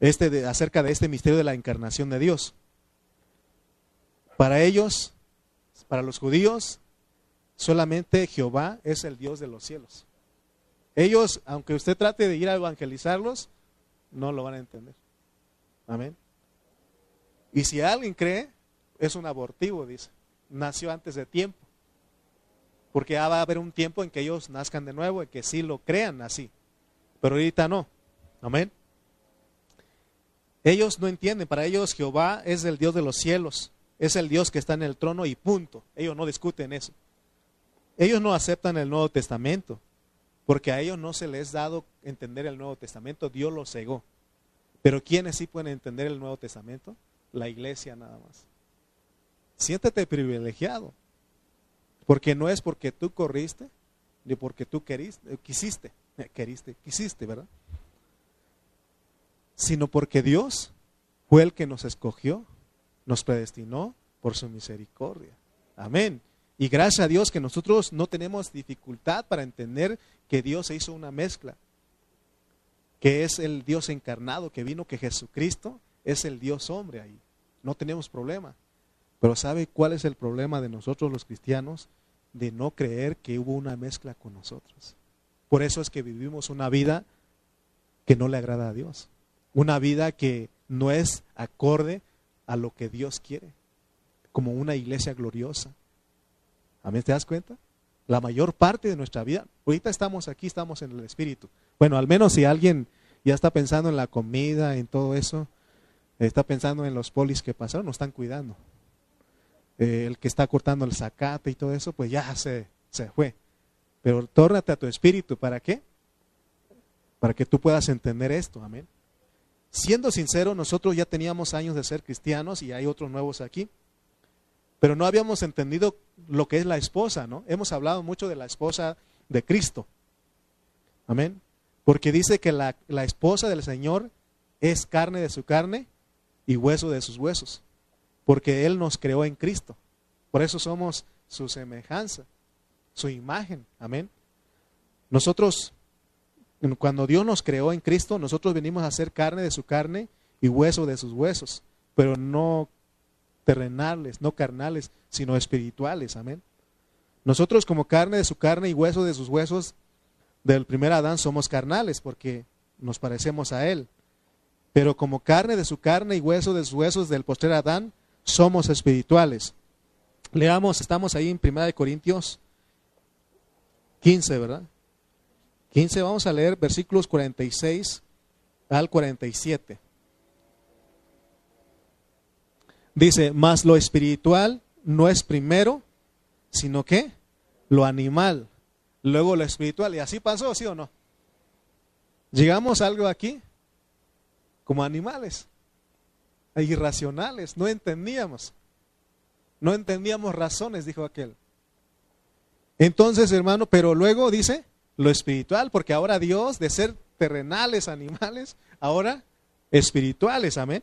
Este de, acerca de este misterio de la encarnación de Dios. Para ellos, para los judíos, solamente Jehová es el Dios de los cielos. Ellos, aunque usted trate de ir a evangelizarlos, no lo van a entender. Amén. Y si alguien cree, es un abortivo, dice. Nació antes de tiempo. Porque va a haber un tiempo en que ellos nazcan de nuevo, en que sí lo crean así. Pero ahorita no. Amén. Ellos no entienden, para ellos Jehová es el Dios de los cielos, es el Dios que está en el trono y punto. Ellos no discuten eso. Ellos no aceptan el Nuevo Testamento, porque a ellos no se les ha dado entender el Nuevo Testamento, Dios los cegó. Pero ¿quiénes sí pueden entender el Nuevo Testamento? La iglesia nada más. Siéntete privilegiado. Porque no es porque tú corriste, ni porque tú queriste, eh, quisiste, eh, queriste, quisiste, ¿verdad? Sino porque Dios fue el que nos escogió, nos predestinó por su misericordia. Amén. Y gracias a Dios que nosotros no tenemos dificultad para entender que Dios se hizo una mezcla, que es el Dios encarnado que vino, que Jesucristo es el Dios hombre ahí. No tenemos problema. Pero ¿sabe cuál es el problema de nosotros los cristianos? De no creer que hubo una mezcla con nosotros. Por eso es que vivimos una vida que no le agrada a Dios. Una vida que no es acorde a lo que Dios quiere. Como una iglesia gloriosa. ¿Amén? ¿Te das cuenta? La mayor parte de nuestra vida, ahorita estamos aquí, estamos en el Espíritu. Bueno, al menos si alguien ya está pensando en la comida, en todo eso, está pensando en los polis que pasaron, nos están cuidando. Eh, el que está cortando el zacate y todo eso, pues ya se, se fue. Pero tórnate a tu espíritu, ¿para qué? Para que tú puedas entender esto, amén. Siendo sincero, nosotros ya teníamos años de ser cristianos y hay otros nuevos aquí pero no habíamos entendido lo que es la esposa, ¿no? Hemos hablado mucho de la esposa de Cristo. Amén. Porque dice que la, la esposa del Señor es carne de su carne y hueso de sus huesos. Porque Él nos creó en Cristo. Por eso somos su semejanza, su imagen. Amén. Nosotros, cuando Dios nos creó en Cristo, nosotros venimos a ser carne de su carne y hueso de sus huesos. Pero no terrenales, no carnales, sino espirituales. Amén. Nosotros como carne de su carne y hueso de sus huesos del primer Adán somos carnales porque nos parecemos a él. Pero como carne de su carne y hueso de sus huesos del posterior Adán somos espirituales. Leamos, estamos ahí en Primera de Corintios 15, ¿verdad? 15, vamos a leer versículos 46 al 47. Dice, más lo espiritual no es primero, sino que lo animal, luego lo espiritual. Y así pasó, ¿sí o no? Llegamos a algo aquí como animales, irracionales, no entendíamos. No entendíamos razones, dijo aquel. Entonces, hermano, pero luego dice lo espiritual, porque ahora Dios, de ser terrenales, animales, ahora espirituales, amén.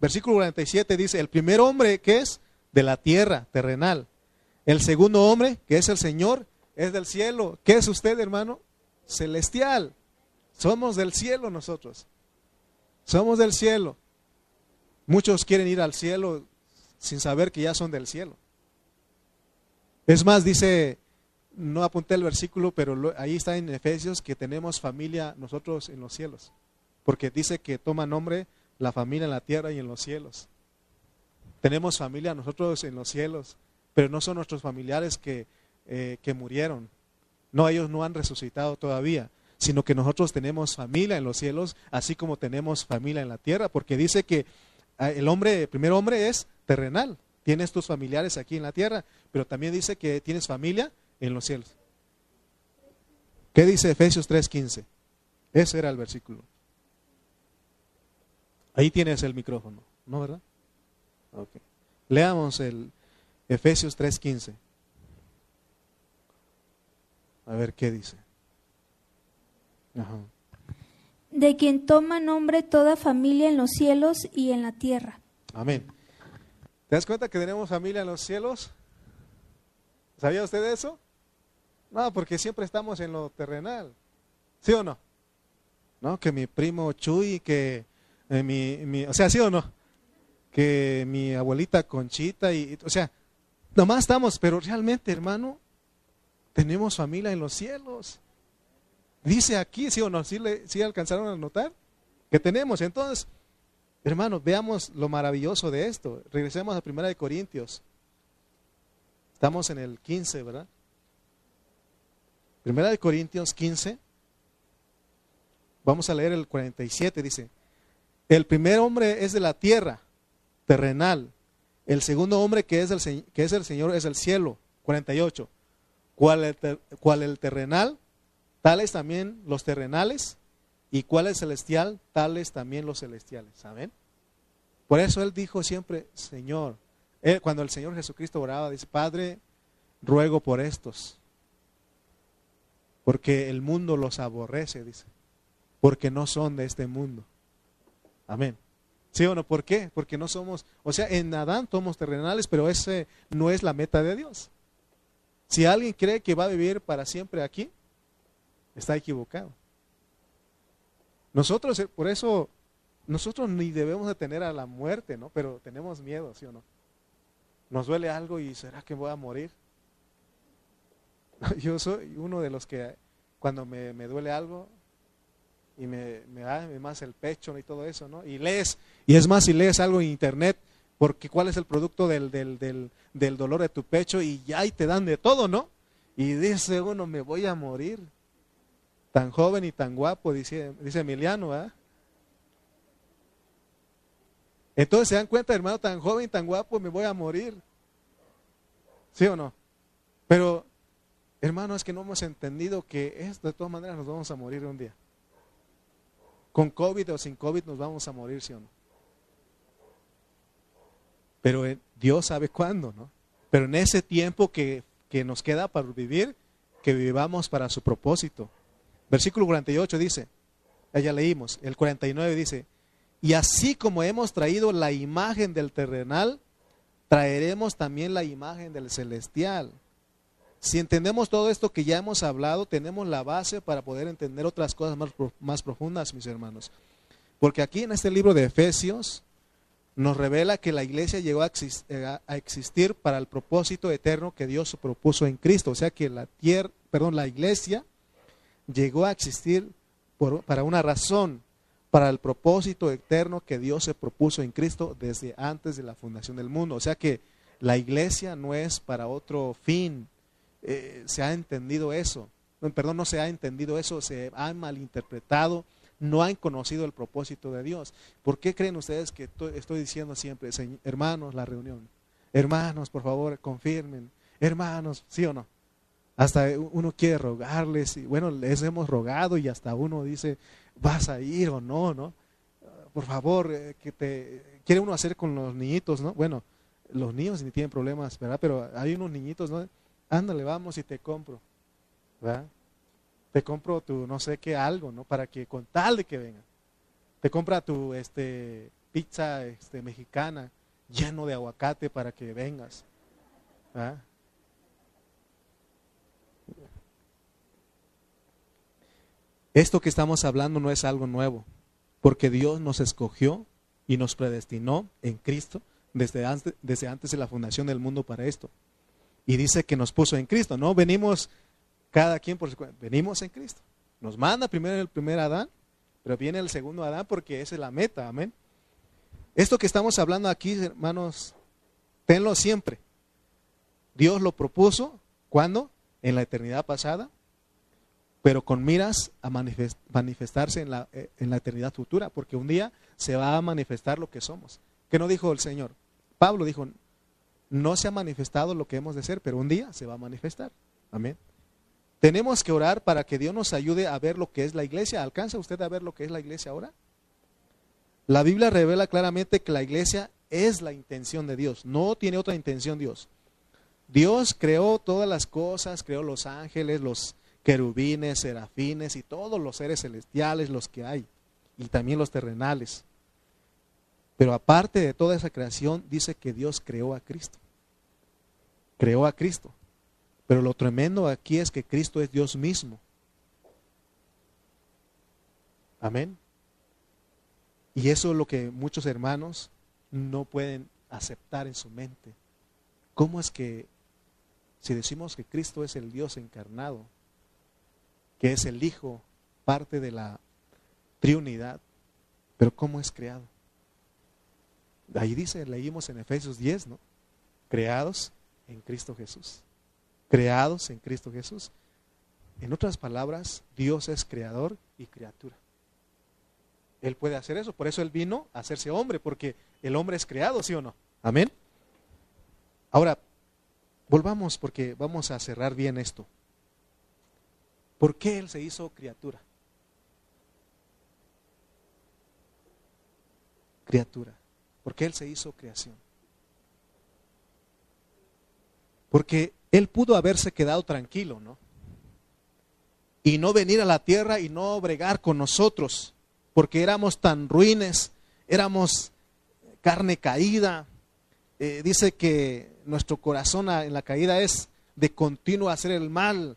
Versículo 47 dice, el primer hombre que es de la tierra terrenal. El segundo hombre, que es el Señor, es del cielo. ¿Qué es usted, hermano? Celestial. Somos del cielo nosotros. Somos del cielo. Muchos quieren ir al cielo sin saber que ya son del cielo. Es más, dice, no apunté el versículo, pero ahí está en Efesios que tenemos familia nosotros en los cielos. Porque dice que toma nombre la familia en la tierra y en los cielos. Tenemos familia nosotros en los cielos, pero no son nuestros familiares que, eh, que murieron. No, ellos no han resucitado todavía, sino que nosotros tenemos familia en los cielos, así como tenemos familia en la tierra, porque dice que ah, el hombre, el primer hombre es terrenal. Tienes tus familiares aquí en la tierra, pero también dice que tienes familia en los cielos. ¿Qué dice Efesios 3:15? Ese era el versículo. Ahí tienes el micrófono, ¿no verdad? Okay. Leamos el Efesios 3:15. A ver qué dice. De quien toma nombre toda familia en los cielos y en la tierra. Amén. ¿Te das cuenta que tenemos familia en los cielos? ¿Sabía usted eso? No, porque siempre estamos en lo terrenal. ¿Sí o no? No, que mi primo Chuy, que eh, mi, o sea, ¿sí o no? Que mi abuelita Conchita y, o sea, nomás estamos, pero realmente, hermano, tenemos familia en los cielos. Dice aquí, ¿sí o no? ¿Sí, le, sí alcanzaron a notar? Que tenemos. Entonces, hermanos, veamos lo maravilloso de esto. Regresemos a Primera de Corintios. Estamos en el 15, ¿verdad? Primera de Corintios 15. Vamos a leer el 47, dice. El primer hombre es de la tierra, terrenal. El segundo hombre que es el, que es el Señor es el cielo, 48. ¿Cuál el, cuál el terrenal? Tales también los terrenales. ¿Y cuál es celestial? Tales también los celestiales. Amén. Por eso él dijo siempre, Señor, cuando el Señor Jesucristo oraba, dice, Padre, ruego por estos, porque el mundo los aborrece, dice, porque no son de este mundo. Amén. ¿Sí o no? ¿Por qué? Porque no somos, o sea, en Adán somos terrenales, pero ese no es la meta de Dios. Si alguien cree que va a vivir para siempre aquí, está equivocado. Nosotros, eh, por eso, nosotros ni debemos de tener a la muerte, ¿no? Pero tenemos miedo, ¿sí o no? Nos duele algo y ¿será que voy a morir? Yo soy uno de los que cuando me, duele algo y me, me da más el pecho y todo eso, ¿no? Y lees, y es más, si lees algo en internet, porque cuál es el producto del, del, del, del dolor de tu pecho y ya y te dan de todo, ¿no? Y dice uno, me voy a morir. Tan joven y tan guapo, dice, dice Emiliano, ¿ah? Entonces se dan cuenta, hermano, tan joven y tan guapo, me voy a morir. ¿Sí o no? Pero, hermano, es que no hemos entendido que es, de todas maneras nos vamos a morir un día. Con COVID o sin COVID nos vamos a morir, ¿sí o no? Pero eh, Dios sabe cuándo, ¿no? Pero en ese tiempo que, que nos queda para vivir, que vivamos para su propósito. Versículo 48 dice, ya leímos, el 49 dice, y así como hemos traído la imagen del terrenal, traeremos también la imagen del celestial. Si entendemos todo esto que ya hemos hablado, tenemos la base para poder entender otras cosas más, más profundas, mis hermanos. Porque aquí en este libro de Efesios nos revela que la iglesia llegó a eh, existir para el propósito eterno que Dios propuso en Cristo. O sea que la tierra, perdón, la iglesia llegó a existir por, para una razón para el propósito eterno que Dios se propuso en Cristo desde antes de la fundación del mundo. O sea que la iglesia no es para otro fin. Eh, se ha entendido eso. perdón, no se ha entendido eso, se ha malinterpretado, no han conocido el propósito de Dios. ¿Por qué creen ustedes que estoy diciendo siempre, hermanos, la reunión? Hermanos, por favor, confirmen. Hermanos, ¿sí o no? Hasta uno quiere rogarles y bueno, les hemos rogado y hasta uno dice, vas a ir o no, ¿no? Por favor, eh, que te quiere uno hacer con los niñitos, ¿no? Bueno, los niños ni tienen problemas, ¿verdad? Pero hay unos niñitos, ¿no? Ándale, vamos y te compro, ¿verdad? Te compro tu no sé qué algo, ¿no? Para que con tal de que vengan. Te compra tu este pizza este mexicana lleno de aguacate para que vengas. ¿verdad? Esto que estamos hablando no es algo nuevo, porque Dios nos escogió y nos predestinó en Cristo desde antes, desde antes de la fundación del mundo para esto. Y dice que nos puso en Cristo, ¿no? Venimos cada quien por su cuenta, venimos en Cristo. Nos manda primero el primer Adán, pero viene el segundo Adán porque esa es la meta, amén. Esto que estamos hablando aquí, hermanos, tenlo siempre. Dios lo propuso, ¿cuándo? En la eternidad pasada, pero con miras a manifestarse en la, eh, en la eternidad futura, porque un día se va a manifestar lo que somos. ¿Qué no dijo el Señor? Pablo dijo, no se ha manifestado lo que hemos de ser, pero un día se va a manifestar. Amén. Tenemos que orar para que Dios nos ayude a ver lo que es la iglesia. ¿Alcanza usted a ver lo que es la iglesia ahora? La Biblia revela claramente que la iglesia es la intención de Dios, no tiene otra intención Dios. Dios creó todas las cosas, creó los ángeles, los, querubines, serafines y todos los seres celestiales, los que hay, y también los terrenales. Pero aparte de toda esa creación, dice que Dios creó a Cristo. Creó a Cristo. Pero lo tremendo aquí es que Cristo es Dios mismo. Amén. Y eso es lo que muchos hermanos no pueden aceptar en su mente. ¿Cómo es que si decimos que Cristo es el Dios encarnado, que es el Hijo, parte de la Trinidad. Pero ¿cómo es creado? Ahí dice, leímos en Efesios 10, ¿no? Creados en Cristo Jesús. Creados en Cristo Jesús. En otras palabras, Dios es creador y criatura. Él puede hacer eso, por eso Él vino a hacerse hombre, porque el hombre es creado, ¿sí o no? Amén. Ahora, volvamos porque vamos a cerrar bien esto. ¿Por qué Él se hizo criatura? Criatura. ¿Por qué Él se hizo creación? Porque Él pudo haberse quedado tranquilo, ¿no? Y no venir a la tierra y no bregar con nosotros, porque éramos tan ruines, éramos carne caída. Eh, dice que nuestro corazón en la caída es de continuo hacer el mal.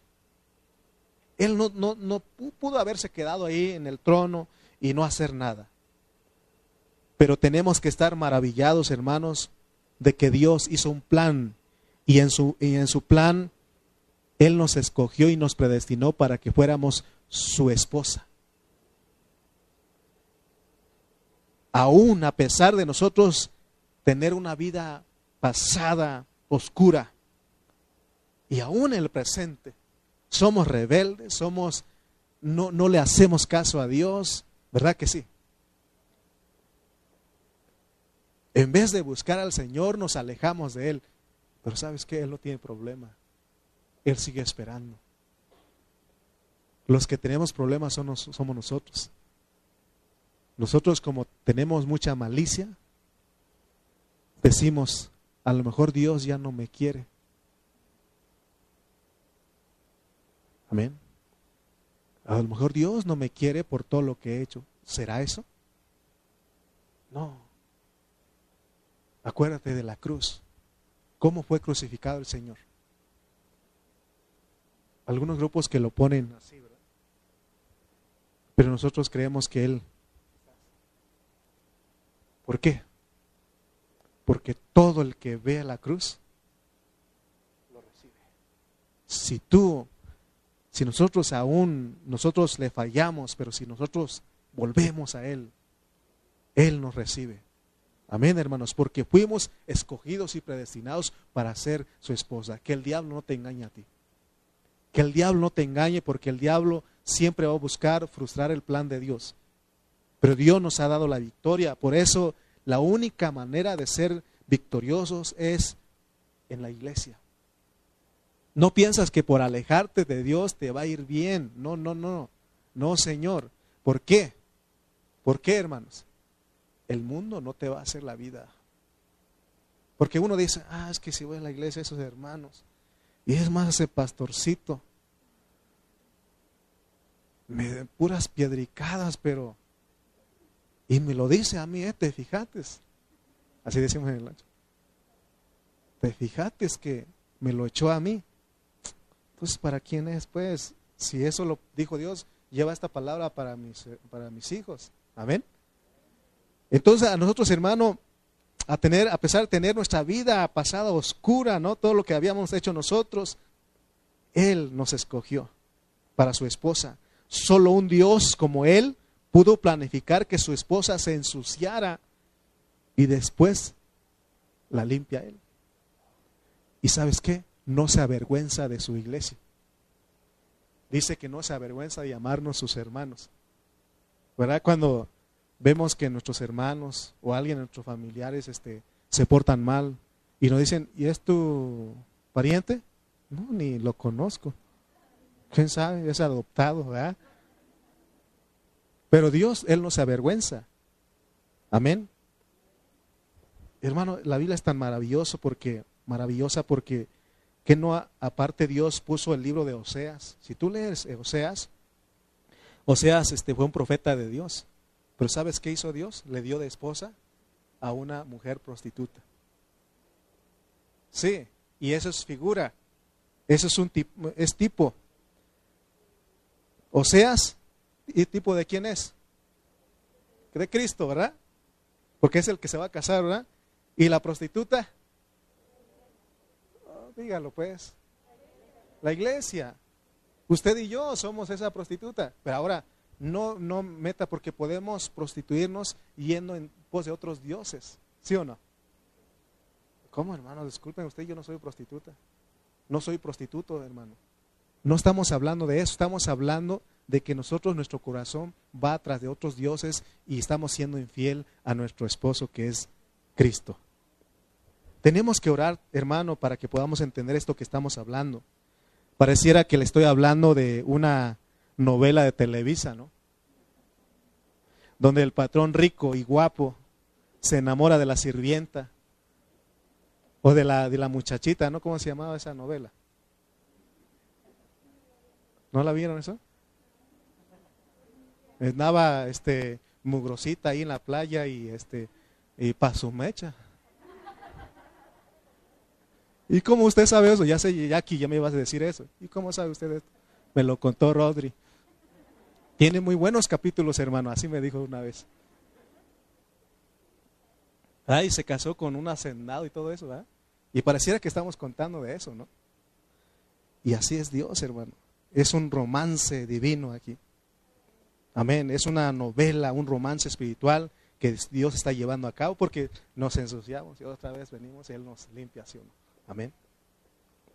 Él no, no, pudo haberse quedado ahí en el trono y no hacer nada. Pero tenemos que estar maravillados, hermanos, de que Dios hizo un plan y en su, y en su plan Él nos escogió y nos predestinó para que fuéramos su esposa. Aún a pesar de nosotros tener una vida pasada, oscura, y aún en el presente, somos rebeldes, somos, no, no le hacemos caso a Dios, ¿verdad que sí? En vez de buscar al Señor, nos alejamos de Él. Pero sabes que Él no tiene problema. Él sigue esperando. Los que tenemos problemas somos, somos nosotros. Nosotros como tenemos mucha malicia, decimos, a lo mejor Dios ya no me quiere. Amén. A lo mejor Dios no me quiere por todo lo que he hecho. ¿Será eso? No. Acuérdate de la cruz. ¿Cómo fue crucificado el Señor? Algunos grupos que lo ponen así, ¿verdad? Pero nosotros creemos que Él... ¿Por qué? Porque todo el que ve a la cruz lo recibe. Si tú, si nosotros aún, nosotros le fallamos, pero si nosotros volvemos a Él, Él nos recibe. Amén, hermanos, porque fuimos escogidos y predestinados para ser su esposa. Que el diablo no te engañe a ti. Que el diablo no te engañe porque el diablo siempre va a buscar frustrar el plan de Dios. Pero Dios nos ha dado la victoria. Por eso la única manera de ser victoriosos es en la iglesia. No piensas que por alejarte de Dios te va a ir bien. No, no, no. No, Señor. ¿Por qué? ¿Por qué, hermanos? El mundo no te va a hacer la vida. Porque uno dice, ah, es que si voy a la iglesia, esos hermanos, y es más ese pastorcito, me den puras piedricadas, pero, y me lo dice a mí, eh, te fijates, así decimos en el ancho, te fijates que me lo echó a mí. Entonces, ¿para quién es? Pues, si eso lo dijo Dios, lleva esta palabra para mis, para mis hijos. Amén. Entonces a nosotros, hermano, a tener, a pesar de tener nuestra vida pasada oscura, ¿no? Todo lo que habíamos hecho nosotros, Él nos escogió para su esposa. Solo un Dios como Él pudo planificar que su esposa se ensuciara y después la limpia Él. ¿Y sabes qué? No se avergüenza de su iglesia. Dice que no se avergüenza de llamarnos sus hermanos. ¿Verdad? Cuando vemos que nuestros hermanos o alguien de nuestros familiares este, se portan mal y nos dicen, ¿y es tu pariente? No, ni lo conozco. ¿Quién sabe? Es adoptado, ¿verdad? Pero Dios, Él no se avergüenza. Amén. Hermano, la Biblia es tan maravilloso porque, maravillosa porque, que no aparte Dios puso el libro de Oseas. Si tú lees Oseas, Oseas este, fue un profeta de Dios. Pero ¿sabes qué hizo Dios? Le dio de esposa a una mujer prostituta. Sí, y eso es figura. Eso es un tipo, es tipo. Oseas, ¿y tipo de quién es? De Cristo, ¿verdad? Porque es el que se va a casar, ¿verdad? ¿Y la prostituta? Oh, dígalo pues. La iglesia. Usted y yo somos esa prostituta. Pero ahora, no, no meta porque podemos prostituirnos yendo en pos de otros dioses, ¿sí o no? ¿Cómo, hermano? Disculpen usted, yo no soy prostituta. No soy prostituto, hermano. No estamos hablando de eso, estamos hablando de que nosotros, nuestro corazón va tras de otros dioses y estamos siendo infiel a nuestro esposo que es Cristo. Tenemos que orar, hermano, para que podamos entender esto que estamos hablando. Pareciera que le estoy hablando de una novela de Televisa, ¿no? Donde el patrón rico y guapo se enamora de la sirvienta o de la, de la muchachita, ¿no? ¿Cómo se llamaba esa novela? ¿No la vieron eso? Estaba este mugrosita ahí en la playa y este y pa su mecha. ¿Y cómo usted sabe eso? Ya sé, aquí ya me ibas a decir eso. ¿Y cómo sabe usted esto? Me lo contó Rodri. Tiene muy buenos capítulos, hermano, así me dijo una vez. Ah, y se casó con un hacendado y todo eso, ¿verdad? Y pareciera que estamos contando de eso, ¿no? Y así es Dios, hermano. Es un romance divino aquí. Amén. Es una novela, un romance espiritual que Dios está llevando a cabo porque nos ensuciamos y otra vez venimos y Él nos limpia, ¿sí Amén.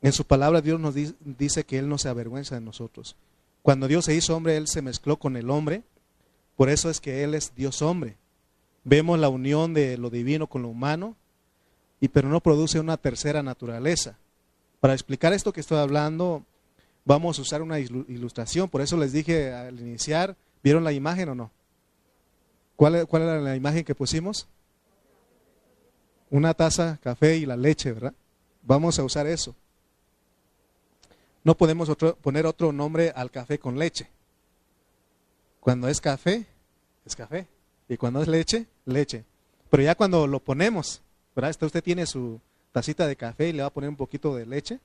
En su palabra Dios nos dice que Él no se avergüenza de nosotros. Cuando Dios se hizo hombre, Él se mezcló con el hombre. Por eso es que Él es Dios hombre. Vemos la unión de lo divino con lo humano, y pero no produce una tercera naturaleza. Para explicar esto que estoy hablando, vamos a usar una ilustración. Por eso les dije al iniciar, ¿vieron la imagen o no? ¿Cuál, cuál era la imagen que pusimos? Una taza, café y la leche, ¿verdad? Vamos a usar eso. No podemos poner otro nombre al café con leche. Cuando es café, es café. Y cuando es leche, leche. Pero ya cuando lo ponemos, ¿verdad? usted tiene su tacita de café y le va a poner un poquito de leche.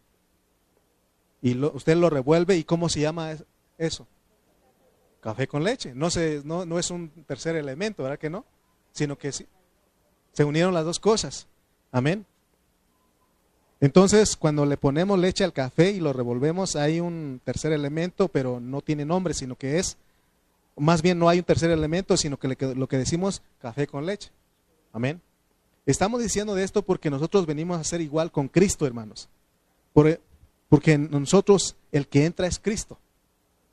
Y usted lo revuelve. ¿Y cómo se llama eso? Café con leche. No, se, no, no es un tercer elemento, ¿verdad que no? Sino que se unieron las dos cosas. Amén. Entonces, cuando le ponemos leche al café y lo revolvemos, hay un tercer elemento, pero no tiene nombre, sino que es, más bien no hay un tercer elemento, sino que lo que decimos, café con leche. Amén. Estamos diciendo de esto porque nosotros venimos a ser igual con Cristo, hermanos. Porque nosotros, el que entra es Cristo.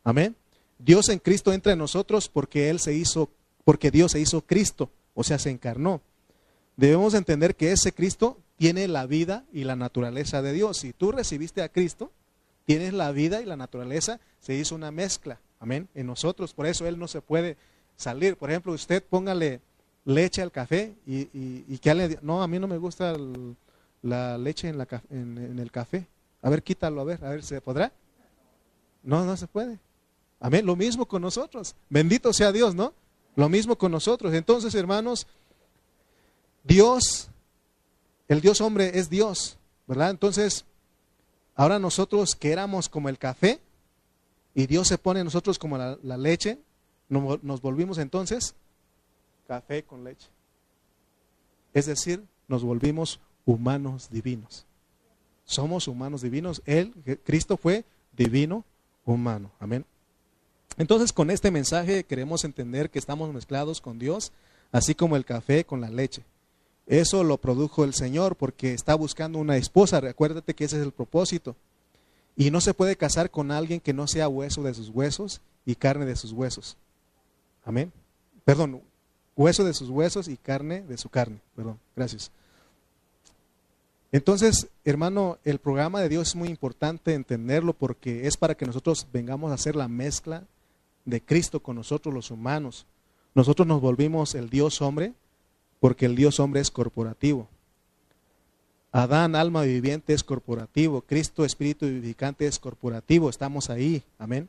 Amén. Dios en Cristo entra en nosotros porque Él se hizo, porque Dios se hizo Cristo, o sea, se encarnó. Debemos entender que ese Cristo tiene la vida y la naturaleza de Dios. Si tú recibiste a Cristo, tienes la vida y la naturaleza, se hizo una mezcla, amén, en nosotros. Por eso Él no se puede salir. Por ejemplo, usted póngale leche al café y, y, que no, a mí no me gusta la leche en, en, el café. A ver, quítalo, a ver, a ver, ¿se podrá? No, no se puede. Amén, lo mismo con nosotros. Bendito sea Dios, ¿no? Lo mismo con nosotros. Entonces, hermanos, Dios el Dios hombre es Dios, ¿verdad? Entonces, ahora nosotros que éramos como el café y Dios se pone en nosotros como la, leche, nos, volvimos entonces café con leche. Es decir, nos volvimos humanos divinos. Somos humanos divinos. Él, Cristo fue divino humano. Amén. Entonces, con este mensaje queremos entender que estamos mezclados con Dios, así como el café con la leche. Eso lo produjo el Señor porque está buscando una esposa. Recuérdate que ese es el propósito. Y no se puede casar con alguien que no sea hueso de sus huesos y carne de sus huesos. Amén. Perdón, hueso de sus huesos y carne de su carne. Perdón, gracias. Entonces, hermano, el programa de Dios es muy importante entenderlo porque es para que nosotros vengamos a hacer la mezcla de Cristo con nosotros los humanos. Nosotros nos volvimos el Dios hombre porque el Dios hombre es corporativo. Adán, alma viviente, es corporativo. Cristo, espíritu vivificante, es corporativo. Estamos ahí. Amén.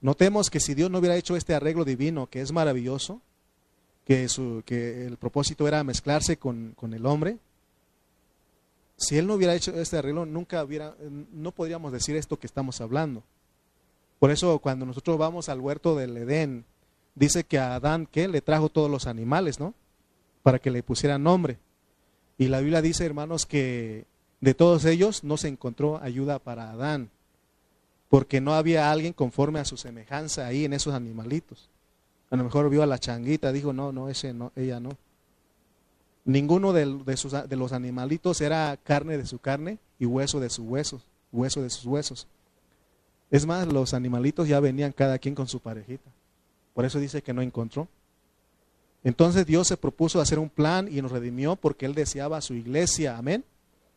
Notemos que si Dios no hubiera hecho este arreglo divino, que es maravilloso, que, su, que el propósito era mezclarse con, con, el hombre, si Él no hubiera hecho este arreglo, nunca hubiera, no podríamos decir esto que estamos hablando. Por eso cuando nosotros vamos al huerto del Edén, dice que a Adán, ¿qué? Le trajo todos los animales, ¿no? Para que le pusieran nombre. Y la Biblia dice, hermanos, que de todos ellos no se encontró ayuda para Adán, porque no había alguien conforme a su semejanza ahí en esos animalitos. A lo mejor vio a la changuita, dijo, no, no, ese no, ella no. Ninguno de, de los animalitos era carne de su carne y hueso de sus huesos, hueso de sus huesos. Es más, los animalitos ya venían cada quien con su parejita. Por eso dice que no encontró. Entonces Dios se propuso hacer un plan y nos redimió porque Él deseaba su iglesia, amén.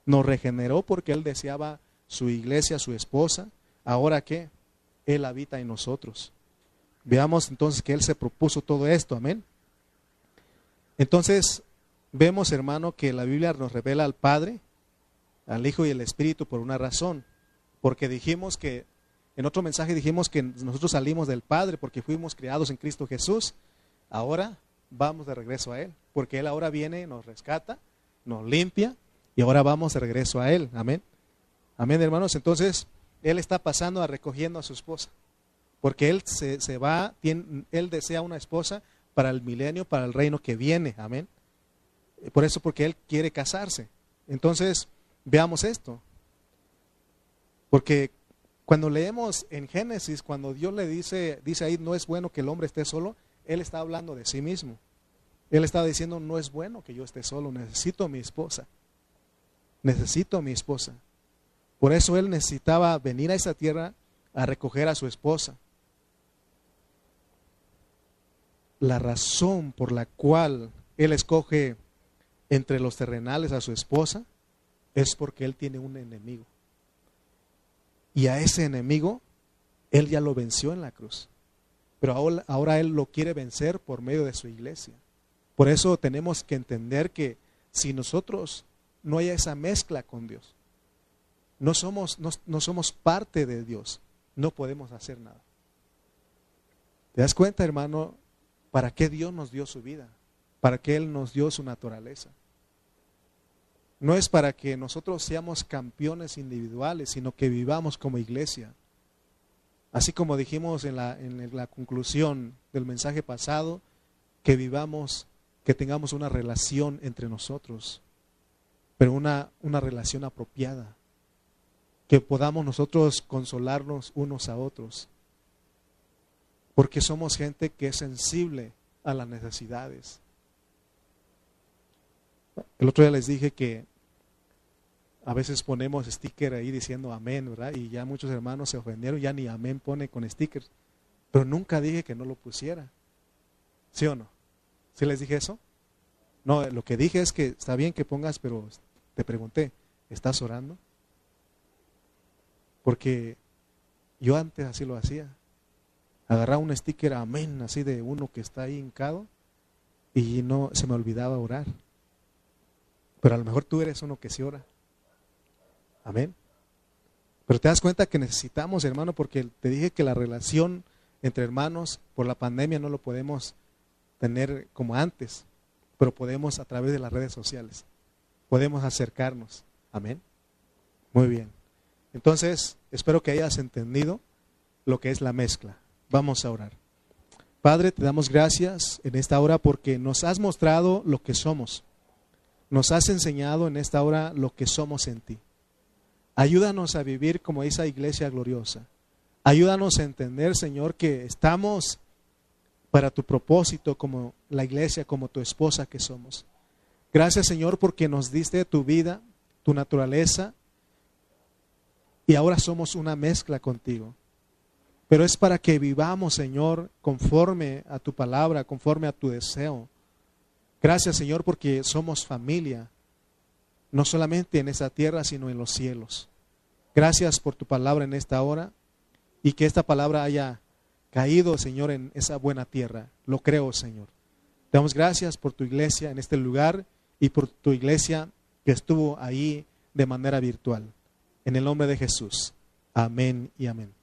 Nos regeneró porque Él deseaba su iglesia, su esposa. Ahora qué? Él habita en nosotros. Veamos entonces que Él se propuso todo esto, amén. Entonces, vemos hermano que la Biblia nos revela al Padre, al Hijo y al Espíritu por una razón. Porque dijimos que, en otro mensaje dijimos que nosotros salimos del Padre porque fuimos criados en Cristo Jesús. Ahora vamos de regreso a Él, porque Él ahora viene, nos rescata, nos limpia y ahora vamos de regreso a Él. Amén. Amén, hermanos. Entonces, Él está pasando a recogiendo a su esposa, porque Él se, se va, tiene, Él desea una esposa para el milenio, para el reino que viene. Amén. Por eso, porque él quiere casarse. Entonces, veamos esto. Porque cuando leemos en Génesis, cuando Dios le dice, dice ahí, no es bueno que el hombre esté solo, él está hablando de sí mismo. Él está diciendo, no es bueno que yo esté solo, necesito a mi esposa. Necesito a mi esposa. Por eso él necesitaba venir a esa tierra a recoger a su esposa. La razón por la cual él escoge entre los terrenales a su esposa es porque él tiene un enemigo. Y a ese enemigo él ya lo venció en la cruz. Pero ahora, ahora, él lo quiere vencer por medio de su iglesia. Por eso tenemos que entender que si nosotros no hay esa mezcla con Dios, no somos, no, somos parte de Dios, no podemos hacer nada. ¿Te das cuenta, hermano, para qué Dios nos dio su vida? ¿Para qué Él nos dio su naturaleza? No es para que nosotros seamos campeones individuales, sino que vivamos como iglesia. Así como dijimos en la, en la conclusión del mensaje pasado, que vivamos, que tengamos una relación entre nosotros, pero una, una relación apropiada, que podamos nosotros consolarnos unos a otros, porque somos gente que es sensible a las necesidades. El otro día les dije que a veces ponemos sticker ahí diciendo amén, ¿verdad? Y ya muchos hermanos se ofendieron, ya ni amén pone con stickers. Pero nunca dije que no lo pusiera. ¿Sí o no? ¿Sí les dije eso? No, lo que dije es que está bien que pongas, pero te pregunté, ¿estás orando? Porque yo antes así lo hacía. Agarraba un sticker amén, así de uno que está ahí hincado, y no se me olvidaba orar. Pero a lo mejor tú eres uno que sí ora. Amén. Pero te das cuenta que necesitamos, hermano, porque te dije que la relación entre hermanos por la pandemia no lo podemos tener como antes, pero podemos a través de las redes sociales. Podemos acercarnos. Amén. Muy bien. Entonces, espero que hayas entendido lo que es la mezcla. Vamos a orar. Padre, te damos gracias en esta hora porque nos has mostrado lo que somos. Nos has enseñado en esta hora lo que somos en ti. Ayúdanos a vivir como esa iglesia gloriosa. Ayúdanos a entender, Señor, que estamos para tu propósito como la iglesia, como tu esposa que somos. Gracias, Señor, porque nos diste tu vida, tu naturaleza, y ahora somos una mezcla contigo. Pero es para que vivamos, Señor, conforme a tu palabra, conforme a tu deseo. Gracias, Señor, porque somos familia, no solamente en esa tierra, sino en los cielos. Gracias por tu palabra en esta hora y que esta palabra haya caído, Señor, en esa buena tierra. Lo creo, Señor. Te damos gracias por tu iglesia en este lugar y por tu iglesia que estuvo ahí de manera virtual. En el nombre de Jesús. Amén y amén.